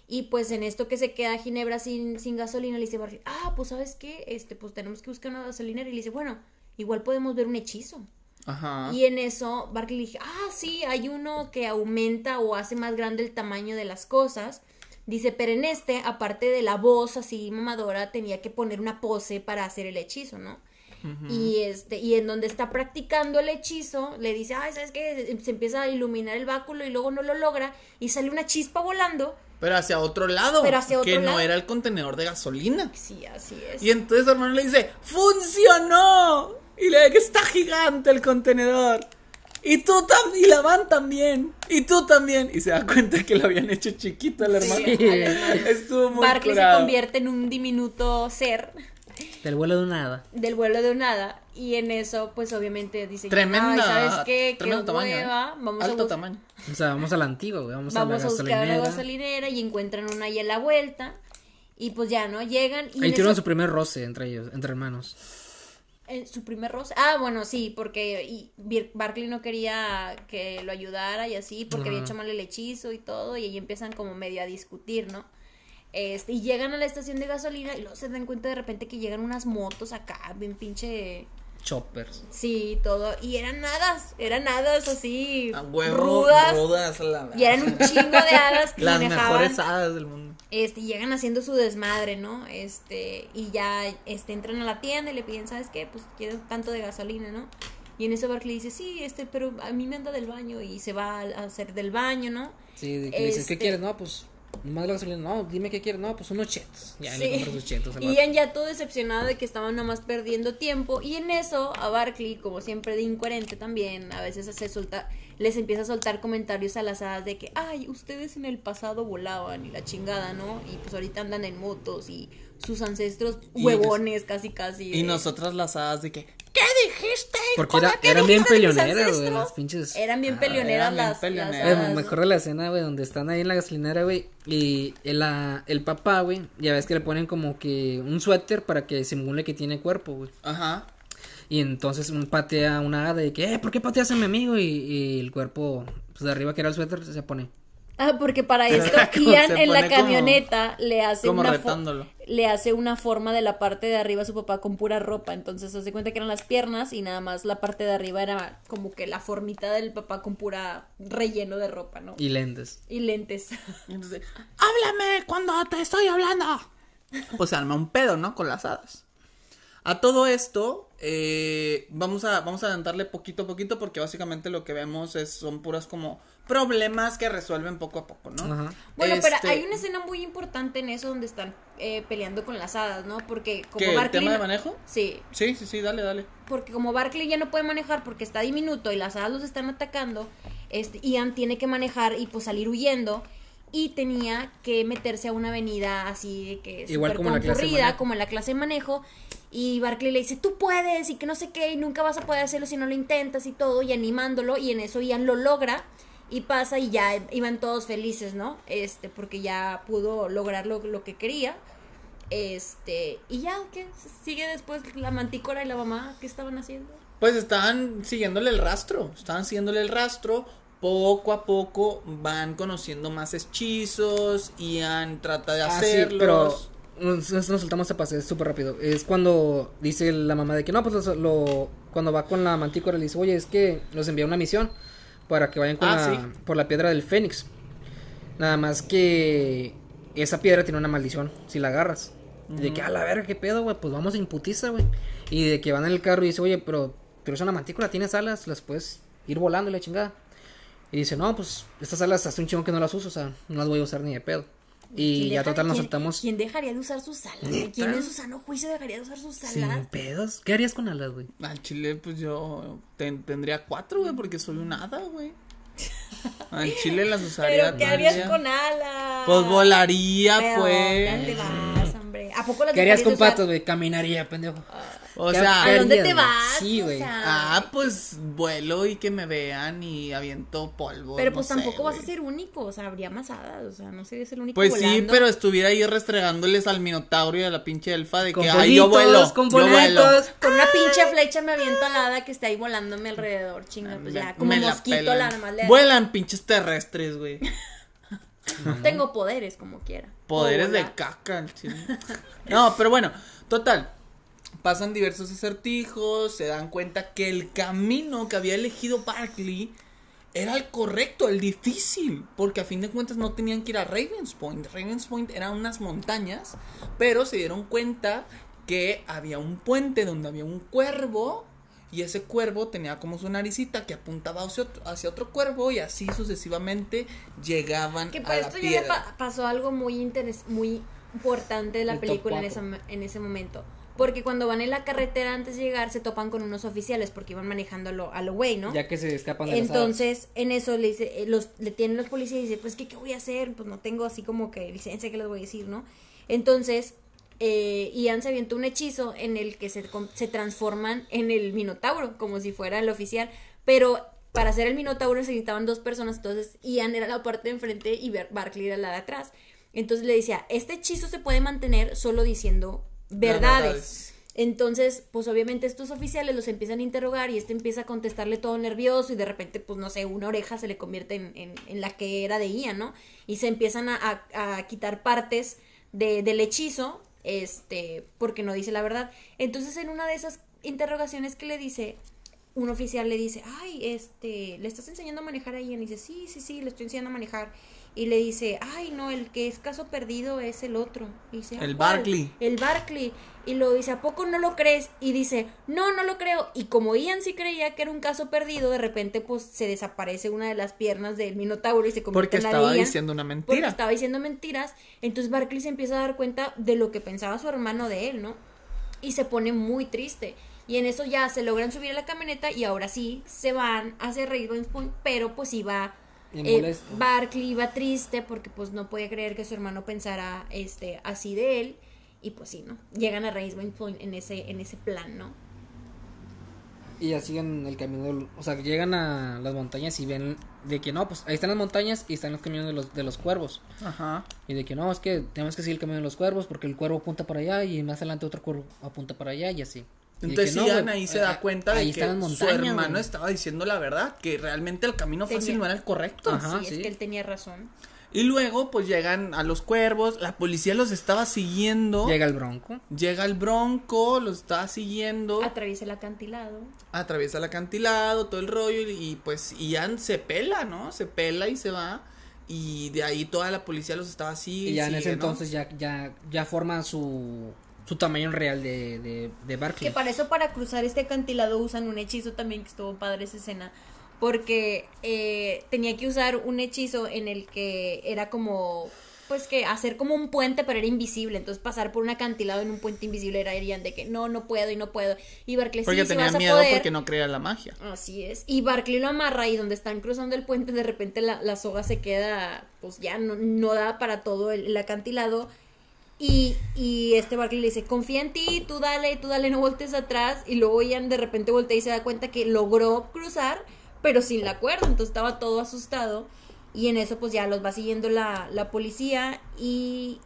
Speaker 2: Y pues en esto que se queda Ginebra sin, sin gasolina, le dice Barkley, ah, pues sabes qué, este, pues tenemos que buscar una gasolinera. Y le dice, bueno, igual podemos ver un hechizo.
Speaker 1: Ajá.
Speaker 2: Y en eso Barkley le dije, ah, sí, hay uno que aumenta o hace más grande el tamaño de las cosas. Dice, pero en este, aparte de la voz así mamadora, tenía que poner una pose para hacer el hechizo, ¿no? Y este, y en donde está practicando el hechizo, le dice, ay, ¿sabes qué? Se empieza a iluminar el báculo y luego no lo logra, y sale una chispa volando.
Speaker 1: Pero hacia otro lado.
Speaker 2: Pero hacia otro
Speaker 1: que no era el contenedor de gasolina.
Speaker 2: Sí, así es.
Speaker 1: Y entonces su hermano le dice, ¡funcionó! Y le dice que está gigante el contenedor. Y tú también, y la van también. Y tú también. Y se da cuenta que lo habían hecho chiquito al hermano.
Speaker 2: Sí.
Speaker 1: Estuvo muy
Speaker 2: Barkley se convierte en un diminuto ser
Speaker 3: Del vuelo de un hada.
Speaker 2: del vuelo de un hada y en eso pues obviamente dice
Speaker 1: Tremenda.
Speaker 2: "Ay, sabes qué qué
Speaker 1: tremendo tamaño. ¿eh?
Speaker 2: hueva vamos
Speaker 1: Alto
Speaker 2: a bus-
Speaker 1: tamaño.
Speaker 3: O sea, vamos a la antigua, güey. Vamos,
Speaker 2: vamos
Speaker 3: a
Speaker 2: a
Speaker 3: la
Speaker 2: buscar
Speaker 3: gasolinera.
Speaker 2: una gasolinera y encuentran una ahí a la vuelta y pues ya no llegan y
Speaker 3: Ahí
Speaker 2: en
Speaker 3: tuvieron
Speaker 2: eso-
Speaker 3: su primer roce entre ellos, entre hermanos.
Speaker 2: en su primer roce ah bueno sí porque y Barkley no quería que lo ayudara y así porque había hecho mal el hechizo y todo y ahí empiezan como medio a discutir no este, y llegan a la estación de gasolina y luego se dan cuenta de repente que llegan unas motos acá, bien pinche
Speaker 3: Choppers.
Speaker 2: Sí, todo. Y eran hadas, eran hadas así
Speaker 1: A huevo,
Speaker 2: rudas.
Speaker 1: rudas, la
Speaker 2: Y eran un chingo de hadas que
Speaker 1: Las
Speaker 2: manejaban.
Speaker 1: mejores hadas del mundo.
Speaker 2: Este, y llegan haciendo su desmadre, ¿no? Este, y ya este, entran a la tienda y le piden, ¿sabes qué? Pues quiero tanto de gasolina, ¿no? Y en eso Barkley dice, sí, este, pero a mí me anda del baño y se va a hacer del baño, ¿no?
Speaker 3: Sí, de que le dices, ¿qué
Speaker 2: Este-
Speaker 3: quieres? No, pues, nomás la gasolina. No, dime qué quieres. No, pues unos chetos. Ya le
Speaker 2: Sí.
Speaker 3: compras sus chetos. al
Speaker 2: Y. Ian ya todo decepcionado de que estaban nomás perdiendo tiempo. Y en eso, a Barkley, como siempre de incoherente también, a veces se suelta, les empieza a soltar comentarios a las hadas de que, ay, ustedes en el pasado volaban y la chingada, ¿no? Y pues ahorita andan en motos y sus ancestros
Speaker 1: Y-
Speaker 2: huevones casi casi.
Speaker 1: Y
Speaker 2: de-
Speaker 1: nosotras las hadas de que, ¿qué dijiste?
Speaker 3: Porque
Speaker 2: ¿Cómo
Speaker 3: era,
Speaker 2: que
Speaker 3: eran bien
Speaker 2: dijiste de mis
Speaker 3: peleoneras, güey. Las pinches.
Speaker 2: Eran bien
Speaker 1: Ah,
Speaker 2: peleoneras
Speaker 1: eran bien
Speaker 2: las,
Speaker 1: peleoneras.
Speaker 2: las
Speaker 3: Eh, me acuerdo de la escena, güey, donde están ahí en la gasolinera, güey. Y el, el papá, güey, ya ves que le ponen como que un suéter para que simule que tiene cuerpo, güey.
Speaker 1: Ajá.
Speaker 3: Y entonces un patea una hada de que, eh, ¿por qué pateas a mi amigo? Y, y el cuerpo, pues de arriba que era el suéter, se pone.
Speaker 2: Ah, porque para esto Ian en la
Speaker 1: como-
Speaker 2: camioneta le hace
Speaker 1: como
Speaker 2: una
Speaker 1: retándolo.
Speaker 2: le hace una forma de la parte de arriba a su papá con pura ropa, entonces se hace cuenta que eran las piernas y nada más la parte de arriba era como que la formita del papá con pura relleno de ropa, ¿no? Y,
Speaker 3: Y lentes.
Speaker 2: lentes.
Speaker 1: Y entonces, háblame cuando te estoy hablando. Pues se arma un pedo, ¿no? Con las hadas. A todo esto, eh, vamos, a, vamos a adelantarle poquito a poquito porque básicamente lo que vemos es, son puras como problemas que resuelven poco a poco, ¿no?
Speaker 3: Ajá.
Speaker 2: Bueno, pero
Speaker 1: Este,
Speaker 2: hay una escena muy importante en eso donde están eh, peleando con las hadas, ¿no? Porque como
Speaker 1: ¿Qué, el tema de manejo?
Speaker 2: Sí,
Speaker 1: Sí, sí, sí, dale, dale.
Speaker 2: porque como Barkley ya no puede manejar porque está diminuto y las hadas los están atacando, este, Ian tiene que manejar y pues salir huyendo y tenía que meterse a una avenida así de que
Speaker 3: Igual
Speaker 2: súper
Speaker 3: como la clase de
Speaker 2: como en la clase de manejo y Barkley le dice, tú puedes y que no sé qué y nunca vas a poder hacerlo si no lo intentas y todo y animándolo y en eso Ian lo logra y pasa y ya iban todos felices, ¿no? Este, porque ya pudo lograr lo, lo que quería. Este, y ya, ¿qué? Sigue después la mantícora y la mamá, ¿qué estaban haciendo?
Speaker 1: Pues estaban siguiéndole el rastro, estaban siguiéndole el rastro. Poco a poco van conociendo más hechizos. Ian trata de
Speaker 3: Ah, sí,
Speaker 1: hacerlos.
Speaker 3: pero nos, nos nos soltamos a pase, es súper rápido. Es cuando dice la mamá de que no, pues lo, lo- cuando va con la mantícora le dice, oye, es que los envía una misión para que vayan con
Speaker 1: Ah,
Speaker 3: la-
Speaker 1: sí.
Speaker 3: por la piedra del Fénix. Nada más que esa piedra tiene una maldición si la agarras. Y de que, a la verga, qué pedo, güey, pues vamos a imputiza, güey. Y de que van en el carro y dice, oye, pero, pero es una mantícora, tienes alas, las puedes ir volando y la chingada. Y dice, no, pues estas alas hace un chingo que no las uso, o sea, no las voy a usar ni de pedo. Y
Speaker 2: ¿Quién
Speaker 3: ya
Speaker 2: deja-
Speaker 3: total nos
Speaker 2: quién-
Speaker 3: saltamos.
Speaker 2: ¿Quién dejaría de usar sus alas? ¿Quién en su sano juicio dejaría de usar sus
Speaker 3: Sin
Speaker 2: alas?
Speaker 3: pedos. ¿Qué harías con alas, güey?
Speaker 1: Al chile, pues yo ten- tendría cuatro, güey, porque soy un hada, güey. Al chile las usaría.
Speaker 2: Pero ¿qué harías con alas?
Speaker 1: Pues volaría,
Speaker 2: Pero,
Speaker 1: pues.
Speaker 2: ¿A poco las
Speaker 3: ¿Qué harías
Speaker 2: dejarías
Speaker 3: con patas, güey? Caminaría, pendejo.
Speaker 1: O
Speaker 3: ¿Qué-
Speaker 1: sea,
Speaker 2: ¿A dónde te vas?
Speaker 3: Sí,
Speaker 2: O
Speaker 3: güey.
Speaker 2: sea,
Speaker 1: ah, pues vuelo y que me vean y aviento polvo.
Speaker 2: Pero
Speaker 1: no
Speaker 2: pues
Speaker 1: sé,
Speaker 2: tampoco vas a ser único, o sea, habría más hadas, o sea, no serías el único
Speaker 1: Pues sí, pero estuviera ahí restregándoles al minotauro y a la pinche elfa de
Speaker 3: Con
Speaker 1: que ay, yo
Speaker 3: bolitos,
Speaker 1: vuelo,
Speaker 3: con
Speaker 1: yo vuelo.
Speaker 2: Con una pinche flecha me aviento al hada que está ahí volándome alrededor, chinga, pues ya, como
Speaker 1: me la
Speaker 2: mosquito la nomás le
Speaker 1: Vuelan pinches terrestres, güey.
Speaker 2: Tengo poderes como quiera.
Speaker 1: Poderes
Speaker 2: Puedo
Speaker 1: de caca. No, pero bueno, total. Pasan diversos acertijos, se dan cuenta que el camino que había elegido Barkley era el correcto, el difícil, porque a fin de cuentas no tenían que ir a Ravens Point. Ravens Point eran unas montañas, pero se dieron cuenta que había un puente donde había un cuervo y ese cuervo tenía como su naricita que apuntaba hacia otro, hacia otro cuervo y así sucesivamente llegaban
Speaker 2: Que
Speaker 1: a
Speaker 2: para
Speaker 1: la
Speaker 2: esto ya le
Speaker 1: piedra.
Speaker 2: pa- pasó algo muy interes muy importante de la
Speaker 3: El
Speaker 2: película en ese, en ese momento. Porque cuando van en la carretera antes de llegar se topan con unos oficiales porque iban manejando a lo, a lo güey, ¿no?
Speaker 3: Ya que se escapan de las.
Speaker 2: Entonces, en eso le dice, eh, los, le tienen los policías y dice, pues ¿qué, qué voy a hacer, pues no tengo así como que licencia que les voy a decir, ¿no? Entonces, eh, Ian se avientó un hechizo en el que se, se transforman en el Minotauro, como si fuera el oficial, pero para hacer el Minotauro se necesitaban dos personas, entonces Ian era la parte de enfrente y Bar- Barkley era la de atrás. Entonces le decía, este hechizo se puede mantener solo diciendo verdades.
Speaker 1: verdades.
Speaker 2: Entonces, pues obviamente estos oficiales los empiezan a interrogar y este empieza a contestarle todo nervioso y de repente, pues no sé, una oreja se le convierte en, en- en la que era de Ian, ¿no? Y se empiezan a, a- a quitar partes de- del hechizo, este, porque no dice la verdad. Entonces, en una de esas interrogaciones que le dice, un oficial le dice, ay, este, ¿le estás enseñando a manejar a Ian? Y dice, sí, sí, sí, le estoy enseñando a manejar. Y le dice, ay, no, el que es caso perdido es el otro. Y dice, "¿Ah,
Speaker 1: El
Speaker 2: ¿cuál?".
Speaker 1: Barkley.
Speaker 2: El Barkley. Y lo dice, ¿a poco no lo crees? Y dice, no, no lo creo. Y como Ian sí creía que era un caso perdido, de repente pues se desaparece una de las piernas del Minotauro y se convierte
Speaker 1: Porque
Speaker 2: en la
Speaker 1: estaba
Speaker 2: de Ian.
Speaker 1: diciendo una
Speaker 2: Porque
Speaker 1: mentira.
Speaker 2: estaba diciendo mentiras. Entonces Barkley se empieza a dar cuenta de lo que pensaba su hermano de él, ¿no? Y se pone muy triste. Y en eso ya se logran subir a la camioneta y ahora sí se van hacia Ravens Point, pero pues iba
Speaker 3: Bien
Speaker 2: eh. Barkley iba triste porque pues no podía creer que su hermano pensara este así de él y pues sí, ¿no? Llegan a Ravens Point en ese en ese plan, ¿no?
Speaker 3: Y ya siguen el camino, del- o sea, llegan a las montañas y ven de que no, pues ahí están las montañas y están los caminos de los, de los cuervos.
Speaker 1: Ajá.
Speaker 3: Y de que no, es que tenemos que seguir el camino de los cuervos porque el cuervo apunta para allá y más adelante otro cuervo apunta para allá y así.
Speaker 1: Entonces
Speaker 3: no,
Speaker 1: Ian ahí se da cuenta de que su hermano
Speaker 3: güey.
Speaker 1: estaba diciendo la verdad, que realmente el camino fácil
Speaker 2: Tenía-
Speaker 1: no era el correcto.
Speaker 3: Ajá.
Speaker 2: sí,
Speaker 3: sí.
Speaker 2: es que él tenía razón.
Speaker 1: Y luego pues llegan a los cuervos, la policía los estaba siguiendo.
Speaker 3: Llega el bronco.
Speaker 1: Llega el bronco, los estaba siguiendo,
Speaker 2: Atraviesa el acantilado.
Speaker 1: atraviesa el acantilado, todo el rollo y, y, pues Ian se pela, ¿no? Se pela y se va y de ahí toda la policía los estaba así.
Speaker 3: Y ya en ese
Speaker 1: ¿no?
Speaker 3: entonces ya, ya, ya forman su, su tamaño real de, de, de Barkley.
Speaker 2: Que para eso, para cruzar este acantilado, usan un hechizo también, que estuvo padre esa escena. Porque eh, tenía que usar un hechizo en el que era como, pues que hacer como un puente, pero era invisible. Entonces pasar por un acantilado en un puente invisible era irían de que no, no puedo y no puedo. Y Barclay
Speaker 1: Porque
Speaker 2: sí,
Speaker 1: tenía
Speaker 2: vas a
Speaker 1: miedo
Speaker 2: poder.
Speaker 1: porque no creía la magia.
Speaker 2: Así es. Y Barkley lo amarra y donde están cruzando el puente, de repente la, la soga se queda, pues ya no, no da para todo el, el acantilado. Y, y este Barkley le dice, confía en ti, tú dale, tú dale, no voltees atrás. Y luego Ian de repente voltea y se da cuenta que logró cruzar, pero sin la cuerda. Entonces estaba todo asustado. Y en eso pues ya los va siguiendo la, la policía y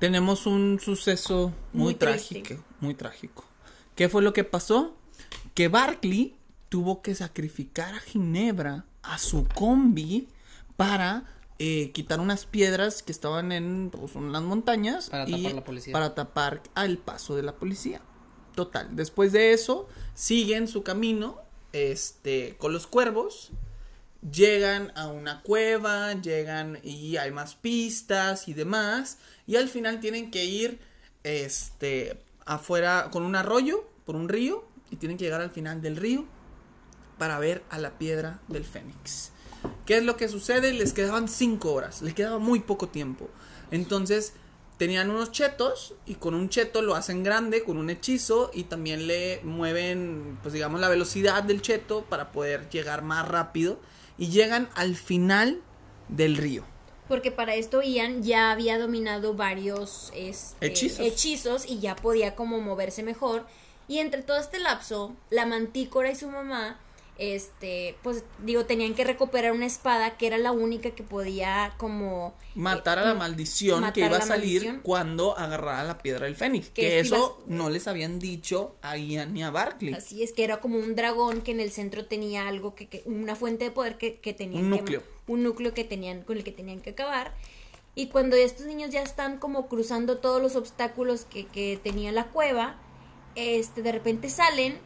Speaker 1: Tenemos un suceso muy,
Speaker 2: Muy
Speaker 1: trágico, muy trágico. ¿Qué fue lo que pasó? Que Barkley tuvo que sacrificar a Ginebra, a su combi, para eh, quitar unas piedras que estaban en, pues, en las montañas
Speaker 3: Para tapar la policía.
Speaker 1: para tapar al paso de la policía. Total. Después de eso, siguen su camino, este, con los cuervos. Llegan a una cueva, llegan y hay más pistas y demás. Y al final tienen que ir, este, afuera con un arroyo, por un río. Y tienen que llegar al final del río para ver a la piedra del Fénix. ¿Qué es lo que sucede? Les quedaban cinco horas, les quedaba muy poco tiempo. Entonces, tenían unos chetos y con un cheto lo hacen grande con un hechizo y también le mueven, pues digamos, la velocidad del cheto para poder llegar más rápido y llegan al final del río.
Speaker 2: Porque para esto Ian ya había dominado varios este,
Speaker 1: Hechizos.
Speaker 2: hechizos y ya podía como moverse mejor. Y entre todo este lapso, la mantícora y su mamá, este, pues digo, tenían que recuperar una espada que era la única que podía como
Speaker 1: Matar a
Speaker 2: eh,
Speaker 1: la maldición que iba
Speaker 2: a
Speaker 1: salir
Speaker 2: maldición.
Speaker 1: cuando agarrara la piedra del fénix.
Speaker 2: Que
Speaker 1: Que,
Speaker 2: es que
Speaker 1: eso
Speaker 2: ibas-
Speaker 1: no les habían dicho a Ian ni a Barkley.
Speaker 2: Así es que era como un dragón que en el centro tenía algo que, que- una fuente de poder que, que tenían
Speaker 1: Un
Speaker 2: que-
Speaker 1: núcleo.
Speaker 2: un núcleo que tenían con el que tenían que acabar y cuando estos niños ya están como cruzando todos los obstáculos que, que tenía la cueva este de repente salen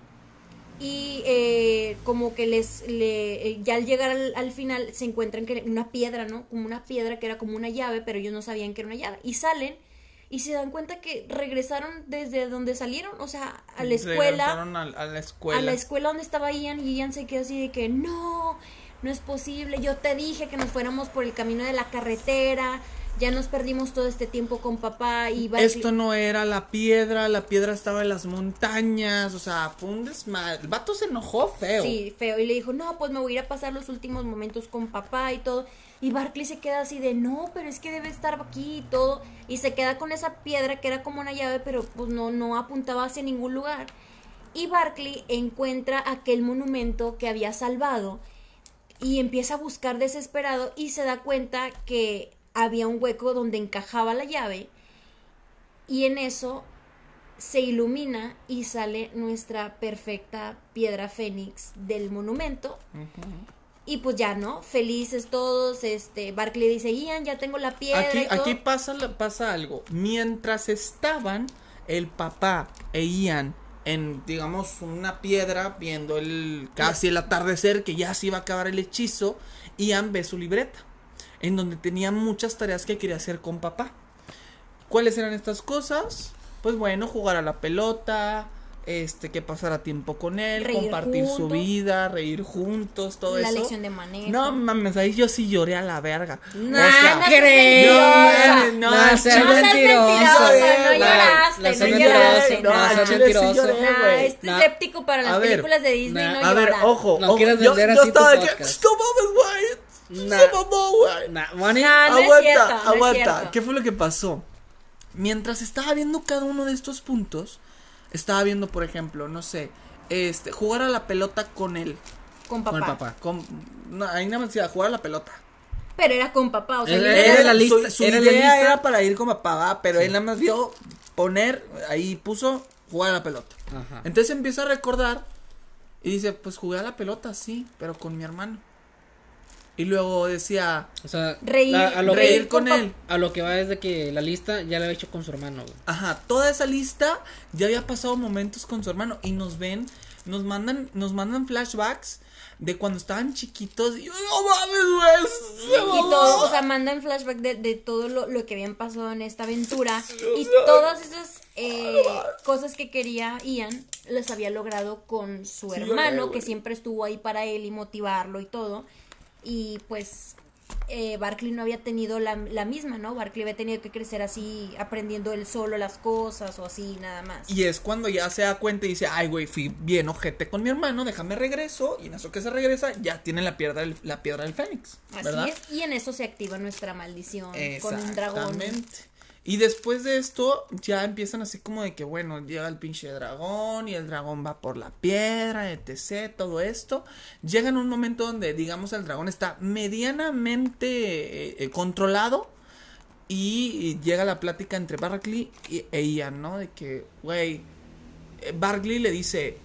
Speaker 2: y eh, como que les le, eh, ya al llegar al, al final se encuentran que una piedra no como una piedra que era como una llave pero ellos no sabían que era una llave. Y salen y se dan cuenta que regresaron desde donde salieron o sea a la escuela.
Speaker 1: Regresaron a, a la escuela.
Speaker 2: a la escuela donde estaba Ian y Ian se quedó así de que no, no es posible, yo te dije que nos fuéramos por el camino de la carretera, ya nos perdimos todo este tiempo con papá y Barkley-
Speaker 1: Esto no era la piedra, la piedra estaba en las montañas, o sea, fue un desmadre. El vato se enojó feo.
Speaker 2: Sí, feo. Y le dijo, no, pues me voy a ir a pasar los últimos momentos con papá y todo. Y Barkley se queda así de, no, pero es que debe estar aquí y todo. Y se queda con esa piedra que era como una llave, pero pues no, no apuntaba hacia ningún lugar. Y Barkley encuentra aquel monumento que había salvado y empieza a buscar desesperado y se da cuenta que había un hueco donde encajaba la llave. Y en eso se ilumina y sale nuestra perfecta piedra fénix del monumento. Y pues ya, ¿no? Felices todos, este, Barkley dice, Ian, ya tengo la piedra.
Speaker 1: Aquí,
Speaker 2: y todo".
Speaker 1: aquí pasa, pasa algo. Mientras estaban el papá e Ian en, digamos, una piedra viendo el casi el atardecer que ya se iba a acabar el hechizo, Ian ve su libreta, en donde tenía muchas tareas que quería hacer con papá. ¿Cuáles eran estas cosas? Pues bueno, jugar a la pelota, este, que pasara tiempo con él,
Speaker 2: Reír
Speaker 1: compartir su vida, reír juntos, todo
Speaker 2: la
Speaker 1: eso.
Speaker 2: lección de manejo.
Speaker 1: No mames, ahí yo sí lloré a la verga.
Speaker 2: No,
Speaker 1: O sea,
Speaker 2: no mentirosa.
Speaker 1: no,
Speaker 3: No,
Speaker 1: al
Speaker 3: seas
Speaker 2: No seas mentirosa, no
Speaker 1: La-
Speaker 2: lloraste,
Speaker 3: la
Speaker 2: no lloraste.
Speaker 3: mentiroso,
Speaker 1: no,
Speaker 3: mentiroso.
Speaker 2: este
Speaker 3: No.
Speaker 2: escéptico para las películas de Disney no
Speaker 1: A ver,
Speaker 2: llora.
Speaker 1: ojo,
Speaker 3: No quieres vender así tu podcast.
Speaker 1: no mames, güey,
Speaker 3: Nah.
Speaker 1: se mamó, güey.
Speaker 3: Nah, money.
Speaker 2: Nah, no es
Speaker 1: aguanta,
Speaker 2: cierto, no es
Speaker 1: aguanta. ¿Qué fue lo que pasó? Mientras estaba viendo cada uno de estos puntos, estaba viendo, por ejemplo, no sé, este, jugar a la pelota con él.
Speaker 2: Con
Speaker 3: Con
Speaker 2: papá.
Speaker 3: el papá.
Speaker 1: Con, no, ahí nada más decía jugar a la pelota.
Speaker 2: Pero era con papá, o sea,
Speaker 3: Era- era
Speaker 2: era-
Speaker 3: la lista-
Speaker 1: su, su
Speaker 3: era la
Speaker 1: idea
Speaker 3: lista.
Speaker 1: era para ir con papá, ¿va? pero él nada más vio poner, ahí puso jugar a la pelota.
Speaker 3: Ajá.
Speaker 1: Entonces empieza a recordar y dice, pues jugué a la pelota, sí, pero con mi hermano. Y luego decía,
Speaker 3: O sea,
Speaker 2: Reír-
Speaker 3: a, a lo
Speaker 1: reír
Speaker 3: que,
Speaker 1: con él.
Speaker 3: a lo que va es de que la lista ya la había hecho con su hermano, güey.
Speaker 1: Ajá, toda esa lista ya había pasado momentos con su hermano y nos ven, nos mandan, nos mandan flashbacks de cuando estaban chiquitos y yo, no mames, güey,
Speaker 2: Y
Speaker 1: mamó".
Speaker 2: todo, o sea, mandan flashback de, de todo lo, lo que habían pasado en esta aventura. Y todas esas eh, cosas que quería Ian, las había logrado con su hermano, que siempre estuvo ahí para él y motivarlo y todo. Y pues eh, Barkley no había tenido la, la misma, ¿no? Barkley había tenido que crecer así, aprendiendo él solo las cosas o así, nada más.
Speaker 1: Y es cuando ya se da cuenta y dice, ay, güey, fui bien ojete con mi hermano, déjame regreso. Y en eso que se regresa, ya tiene la piedra del, la piedra del fénix.
Speaker 2: Así es, y en eso se activa nuestra maldición con un dragón.
Speaker 1: Exactamente. Y después de esto, ya empiezan así como de que, bueno, llega el pinche dragón y el dragón va por la piedra, etc., todo esto. Llega en un momento donde, digamos, el dragón está medianamente eh, eh, controlado y, llega la plática entre Barkley y, e Ian, ¿no? De que, güey, eh, Barkley le dice,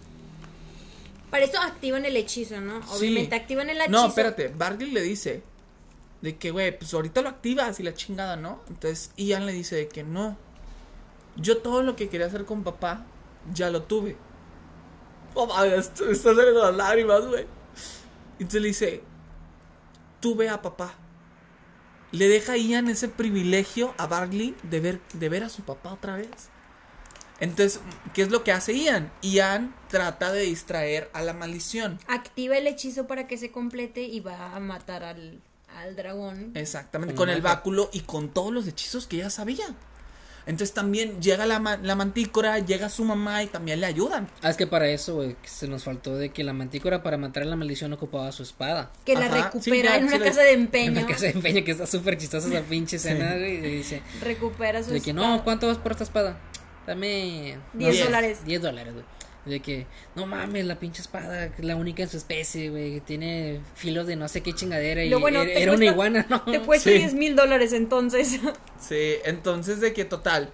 Speaker 2: Para eso activan el hechizo, ¿no? Obviamente
Speaker 1: Sí.
Speaker 2: activan el hechizo.
Speaker 1: No, espérate, Barkley le dice de que, güey, pues ahorita lo activas y la chingada, ¿no? Entonces Ian le dice de que no. Yo todo lo que quería hacer con papá, ya lo tuve. Oh, mames, me están saliendo las lágrimas, güey. Entonces le dice, tú ve a papá. Le deja a Ian ese privilegio a Barkley de ver, de ver a su papá otra vez. Entonces, ¿qué es lo que hace Ian? Ian trata de distraer a la maldición.
Speaker 2: Activa el hechizo para que se complete y va a matar al, al dragón.
Speaker 1: Exactamente,
Speaker 3: Con
Speaker 1: el báculo y con todos los hechizos que ella sabía. Entonces también llega la, ma- la mantícora, llega su mamá y también le ayudan.
Speaker 3: Ah, es que para eso, güey, que se nos faltó de que la mantícora para matar la maldición ocupaba su espada.
Speaker 2: Que la recupera
Speaker 1: sí, ya,
Speaker 2: en una
Speaker 1: sí
Speaker 2: casa de
Speaker 3: En
Speaker 2: empeño.
Speaker 3: una casa de empeño que está súper chistosa esa pinche escena, güey. Y dice,
Speaker 2: Recupera su
Speaker 3: de que
Speaker 2: espada.
Speaker 3: no, ¿cuánto vas por esta espada? Dame...
Speaker 2: Diez
Speaker 1: Diez.
Speaker 2: dólares.
Speaker 3: 10 dólares, güey. De que, no mames, la pinche espada, que es la única en su especie, güey, que tiene filos de no sé qué chingadera y
Speaker 2: bueno,
Speaker 3: era, una iguana, ¿no?
Speaker 2: Te cuesta
Speaker 1: Sí.
Speaker 2: 10 mil dólares entonces.
Speaker 1: Sí, entonces de que total.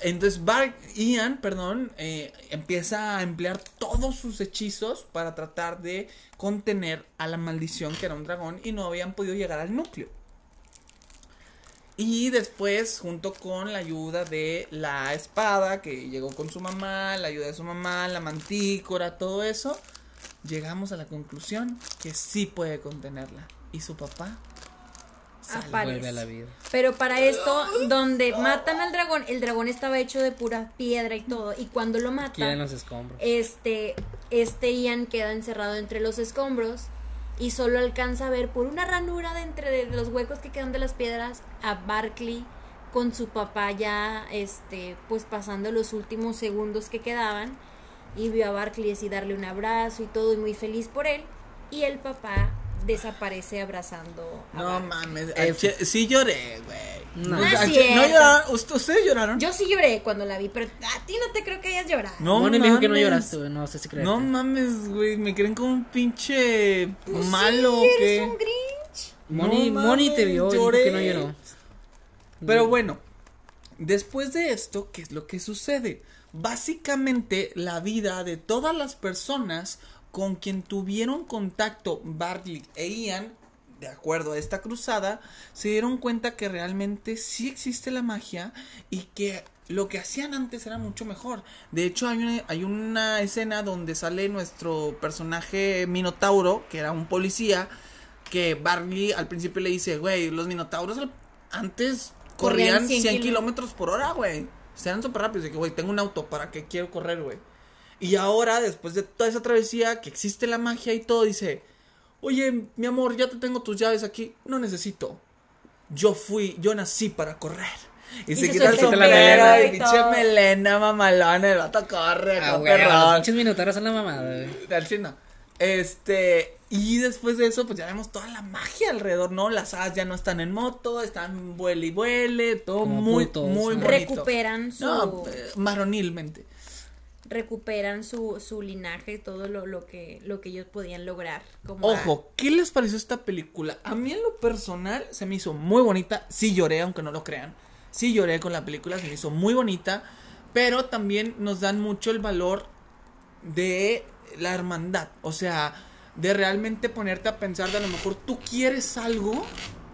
Speaker 1: Entonces Bar Ian, perdón, eh, empieza a emplear todos sus hechizos para tratar de contener a la maldición que era un dragón y no habían podido llegar al núcleo. Y después, junto con la ayuda de la espada, que llegó con su mamá, la ayuda de su mamá, la mantícora, todo eso, llegamos a la conclusión que sí puede contenerla. Y su papá sale.
Speaker 2: Aparece.
Speaker 3: Vuelve a la vida.
Speaker 2: Pero para esto, donde matan al dragón, el dragón estaba hecho de pura piedra y todo. Y cuando lo
Speaker 3: Quieren
Speaker 2: matan,
Speaker 3: los escombros.
Speaker 2: este, este Ian queda encerrado entre los escombros y solo alcanza a ver por una ranura de entre de los huecos que quedan de las piedras a Barkley con su papá ya, este, pues pasando los últimos segundos que quedaban y vio a Barkley así darle un abrazo y todo y muy feliz por él. Y el papá desaparece abrazando a
Speaker 1: No mames,
Speaker 3: Eh,
Speaker 1: che- sí lloré, güey.
Speaker 3: No.
Speaker 2: No es
Speaker 1: che- ¿no lloraron? ¿Ust- ¿Ustedes lloraron?
Speaker 2: Yo sí lloré cuando la vi, pero a ti no te creo que hayas llorado.
Speaker 1: No
Speaker 3: Moni me dijo que no lloraste, güey, no sé si crees.
Speaker 1: No mames, güey, me creen como un pinche malo
Speaker 2: Sí,
Speaker 1: que...
Speaker 2: eres un Grinch.
Speaker 3: Moni,
Speaker 1: No
Speaker 3: Moni te vio
Speaker 1: lloré.
Speaker 3: que no lloró.
Speaker 1: Pero bueno, después de esto, ¿qué es lo que sucede? Básicamente, la vida de todas las personas con quien tuvieron contacto Bartley e Ian, de acuerdo a esta cruzada, se dieron cuenta que realmente sí existe la magia y que lo que hacían antes era mucho mejor. De hecho, hay una, hay una escena donde sale nuestro personaje Minotauro, que era un policía, que Barley al principio le dice, güey, los Minotauros antes
Speaker 2: Corrían
Speaker 1: corrían
Speaker 2: 100
Speaker 1: 100,
Speaker 2: kilómetros.
Speaker 1: por hora, güey. O sea, eran súper rápidos. De que, güey, tengo un auto, ¿para qué quiero correr, güey? Y ahora, después de toda esa travesía, que existe la magia y todo, dice, oye, mi amor, ya te tengo tus llaves aquí. No necesito. Yo fui, yo nací para correr. Y,
Speaker 2: Y
Speaker 1: se
Speaker 2: se
Speaker 1: quita el
Speaker 3: la
Speaker 1: sombrero
Speaker 3: melena
Speaker 1: y pinche melena mamalona, el vato corre,
Speaker 3: Ah,
Speaker 1: perrón.
Speaker 3: pinches minotauros son la mamada.
Speaker 1: Al chino. Este, y después de eso, pues ya vemos toda la magia alrededor, ¿no? Las hadas ya no están en moto, están vuele y vuele, todo
Speaker 3: Como
Speaker 1: muy,
Speaker 3: putos,
Speaker 1: muy
Speaker 3: ¿no?
Speaker 1: bonito.
Speaker 2: Recuperan su
Speaker 1: No, eh, varonilmente.
Speaker 2: Recuperan su, su linaje, todo lo, lo que lo que ellos podían lograr. Como
Speaker 1: Ojo, ¿qué les pareció esta película? A mí en lo personal se me hizo muy bonita. Sí lloré, aunque no lo crean. Sí lloré con la película, se me hizo muy bonita. Pero también nos dan mucho el valor de la hermandad. O sea, de realmente ponerte a pensar de a lo mejor tú quieres algo,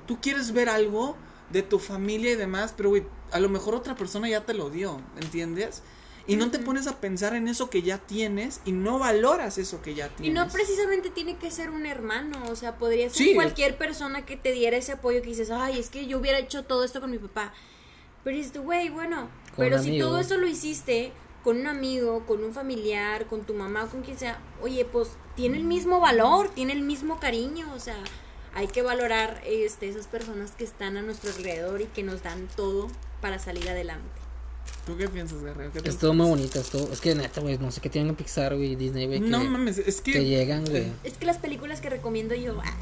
Speaker 1: tú quieres ver algo de tu familia y demás, pero güey, a lo mejor otra persona ya te lo dio, ¿entiendes? Y no te pones a pensar en eso que ya tienes y no valoras eso que ya
Speaker 2: Y
Speaker 1: tienes.
Speaker 2: no precisamente tiene que ser un hermano, o sea, podría ser
Speaker 1: Sí.
Speaker 2: cualquier persona que te diera ese apoyo que dices, ay, es que yo hubiera hecho todo esto con mi papá. Pero dices, güey, bueno,
Speaker 3: Con
Speaker 2: pero si
Speaker 3: amigo.
Speaker 2: todo eso lo hiciste con un amigo, con un familiar, con tu mamá, con quien sea, oye, pues tiene el mismo valor, tiene el mismo cariño, o sea, hay que valorar este, esas personas que están a nuestro alrededor y que nos dan todo para salir adelante.
Speaker 1: ¿Tú qué piensas, Guerrero? ¿Qué
Speaker 3: Estuvo muy bonito, estuvo, es que neta, güey, no sé qué tienen Pixar, güey, y Disney, güey, que,
Speaker 1: No mames, es
Speaker 3: que
Speaker 1: que.
Speaker 3: llegan, güey.
Speaker 2: Es que las películas que recomiendo yo, ah,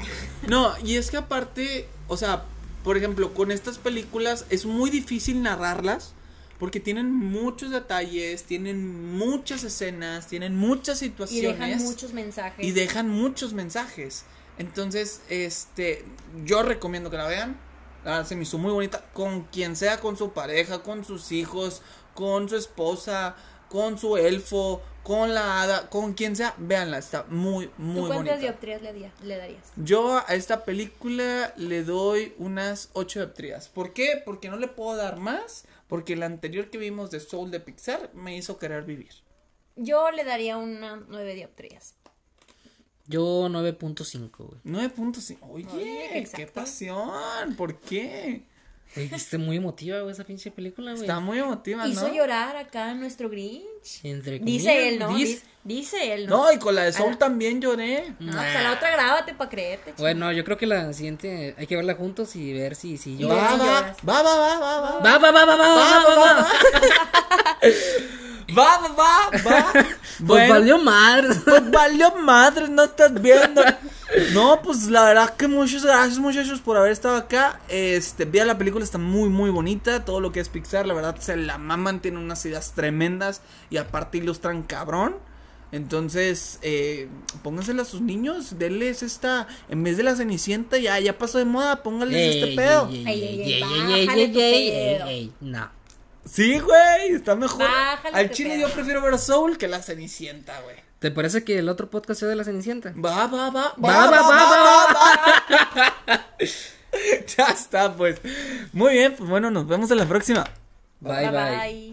Speaker 1: No, y es que aparte, o sea, por ejemplo, con estas películas es muy difícil narrarlas porque tienen muchos detalles, tienen muchas escenas, tienen muchas
Speaker 2: y
Speaker 1: situaciones
Speaker 2: dejan muchos mensajes.
Speaker 1: y dejan muchos mensajes. Entonces, este, yo recomiendo que la vean. Verdad se me hizo muy bonita. Con quien sea, con su pareja, con sus hijos, con su esposa, con su elfo, con la hada, con quien sea, véanla. Está muy,
Speaker 2: ¿Tú
Speaker 1: muy
Speaker 2: cuántas
Speaker 1: bonita.
Speaker 2: dioptrías le, di- le darías?
Speaker 1: Yo a esta película le doy unas 8 dioptrías. ¿Por qué? Porque no le puedo dar más. Porque la anterior que vimos de Soul de Pixar me hizo querer vivir.
Speaker 2: Yo le daría unas nueve dioptrías.
Speaker 3: Yo 9.5, güey.
Speaker 1: 9.5. Oye,
Speaker 2: Oye,
Speaker 1: qué pasión. ¿Por qué?
Speaker 3: Está muy emotiva, güey, esa pinche película, güey.
Speaker 1: Está muy emotiva, ¿no?
Speaker 2: Hizo llorar acá nuestro Grinch.
Speaker 3: Entre
Speaker 2: Dice él, ¿no?
Speaker 1: Dice-
Speaker 2: él, ¿no?
Speaker 1: No, y con la de Soul
Speaker 2: Ah.
Speaker 1: también lloré.
Speaker 2: No, pues a la otra grábate para creerte. chico.
Speaker 3: Bueno, yo creo que la siguiente hay que verla juntos y ver si, si yo.
Speaker 2: ver
Speaker 1: Va,
Speaker 2: si
Speaker 1: va,
Speaker 2: lloras.
Speaker 1: va, va, va, va, va.
Speaker 3: Va, va, va, va, va, va, va, va.
Speaker 1: Va, va, va, va.
Speaker 3: Pues
Speaker 1: Bueno,
Speaker 3: valió madre.
Speaker 1: Pues valió madre, no estás viendo. No, pues la verdad que muchas gracias muchachos por haber estado acá. Este, vea la película, está muy muy bonita. Todo lo que es Pixar, la verdad se la maman, tiene unas ideas tremendas y aparte ilustran cabrón. Entonces, eh, póngansela a sus niños, denles esta, en vez de la cenicienta, ya, ya pasó de moda, pónganles
Speaker 3: Ey,
Speaker 1: este pedo.
Speaker 3: ey,
Speaker 2: Ey,
Speaker 3: ey,
Speaker 2: ey,
Speaker 3: ey,
Speaker 2: bájale
Speaker 3: ey, ey,
Speaker 2: tu
Speaker 3: ey,
Speaker 2: pedo.
Speaker 3: ey, ey, No.
Speaker 1: Sí, güey, está mejor.
Speaker 2: Bájale
Speaker 1: Al chile
Speaker 2: pedo.
Speaker 1: yo prefiero ver a Soul que la cenicienta, güey.
Speaker 3: ¿Te parece que el otro podcast sea de la Cenicienta?
Speaker 1: Va, va, va,
Speaker 3: Va, va, va,
Speaker 1: va. ya está, pues. Muy bien, pues bueno, nos vemos en la próxima.
Speaker 3: Bye, bye.
Speaker 2: bye.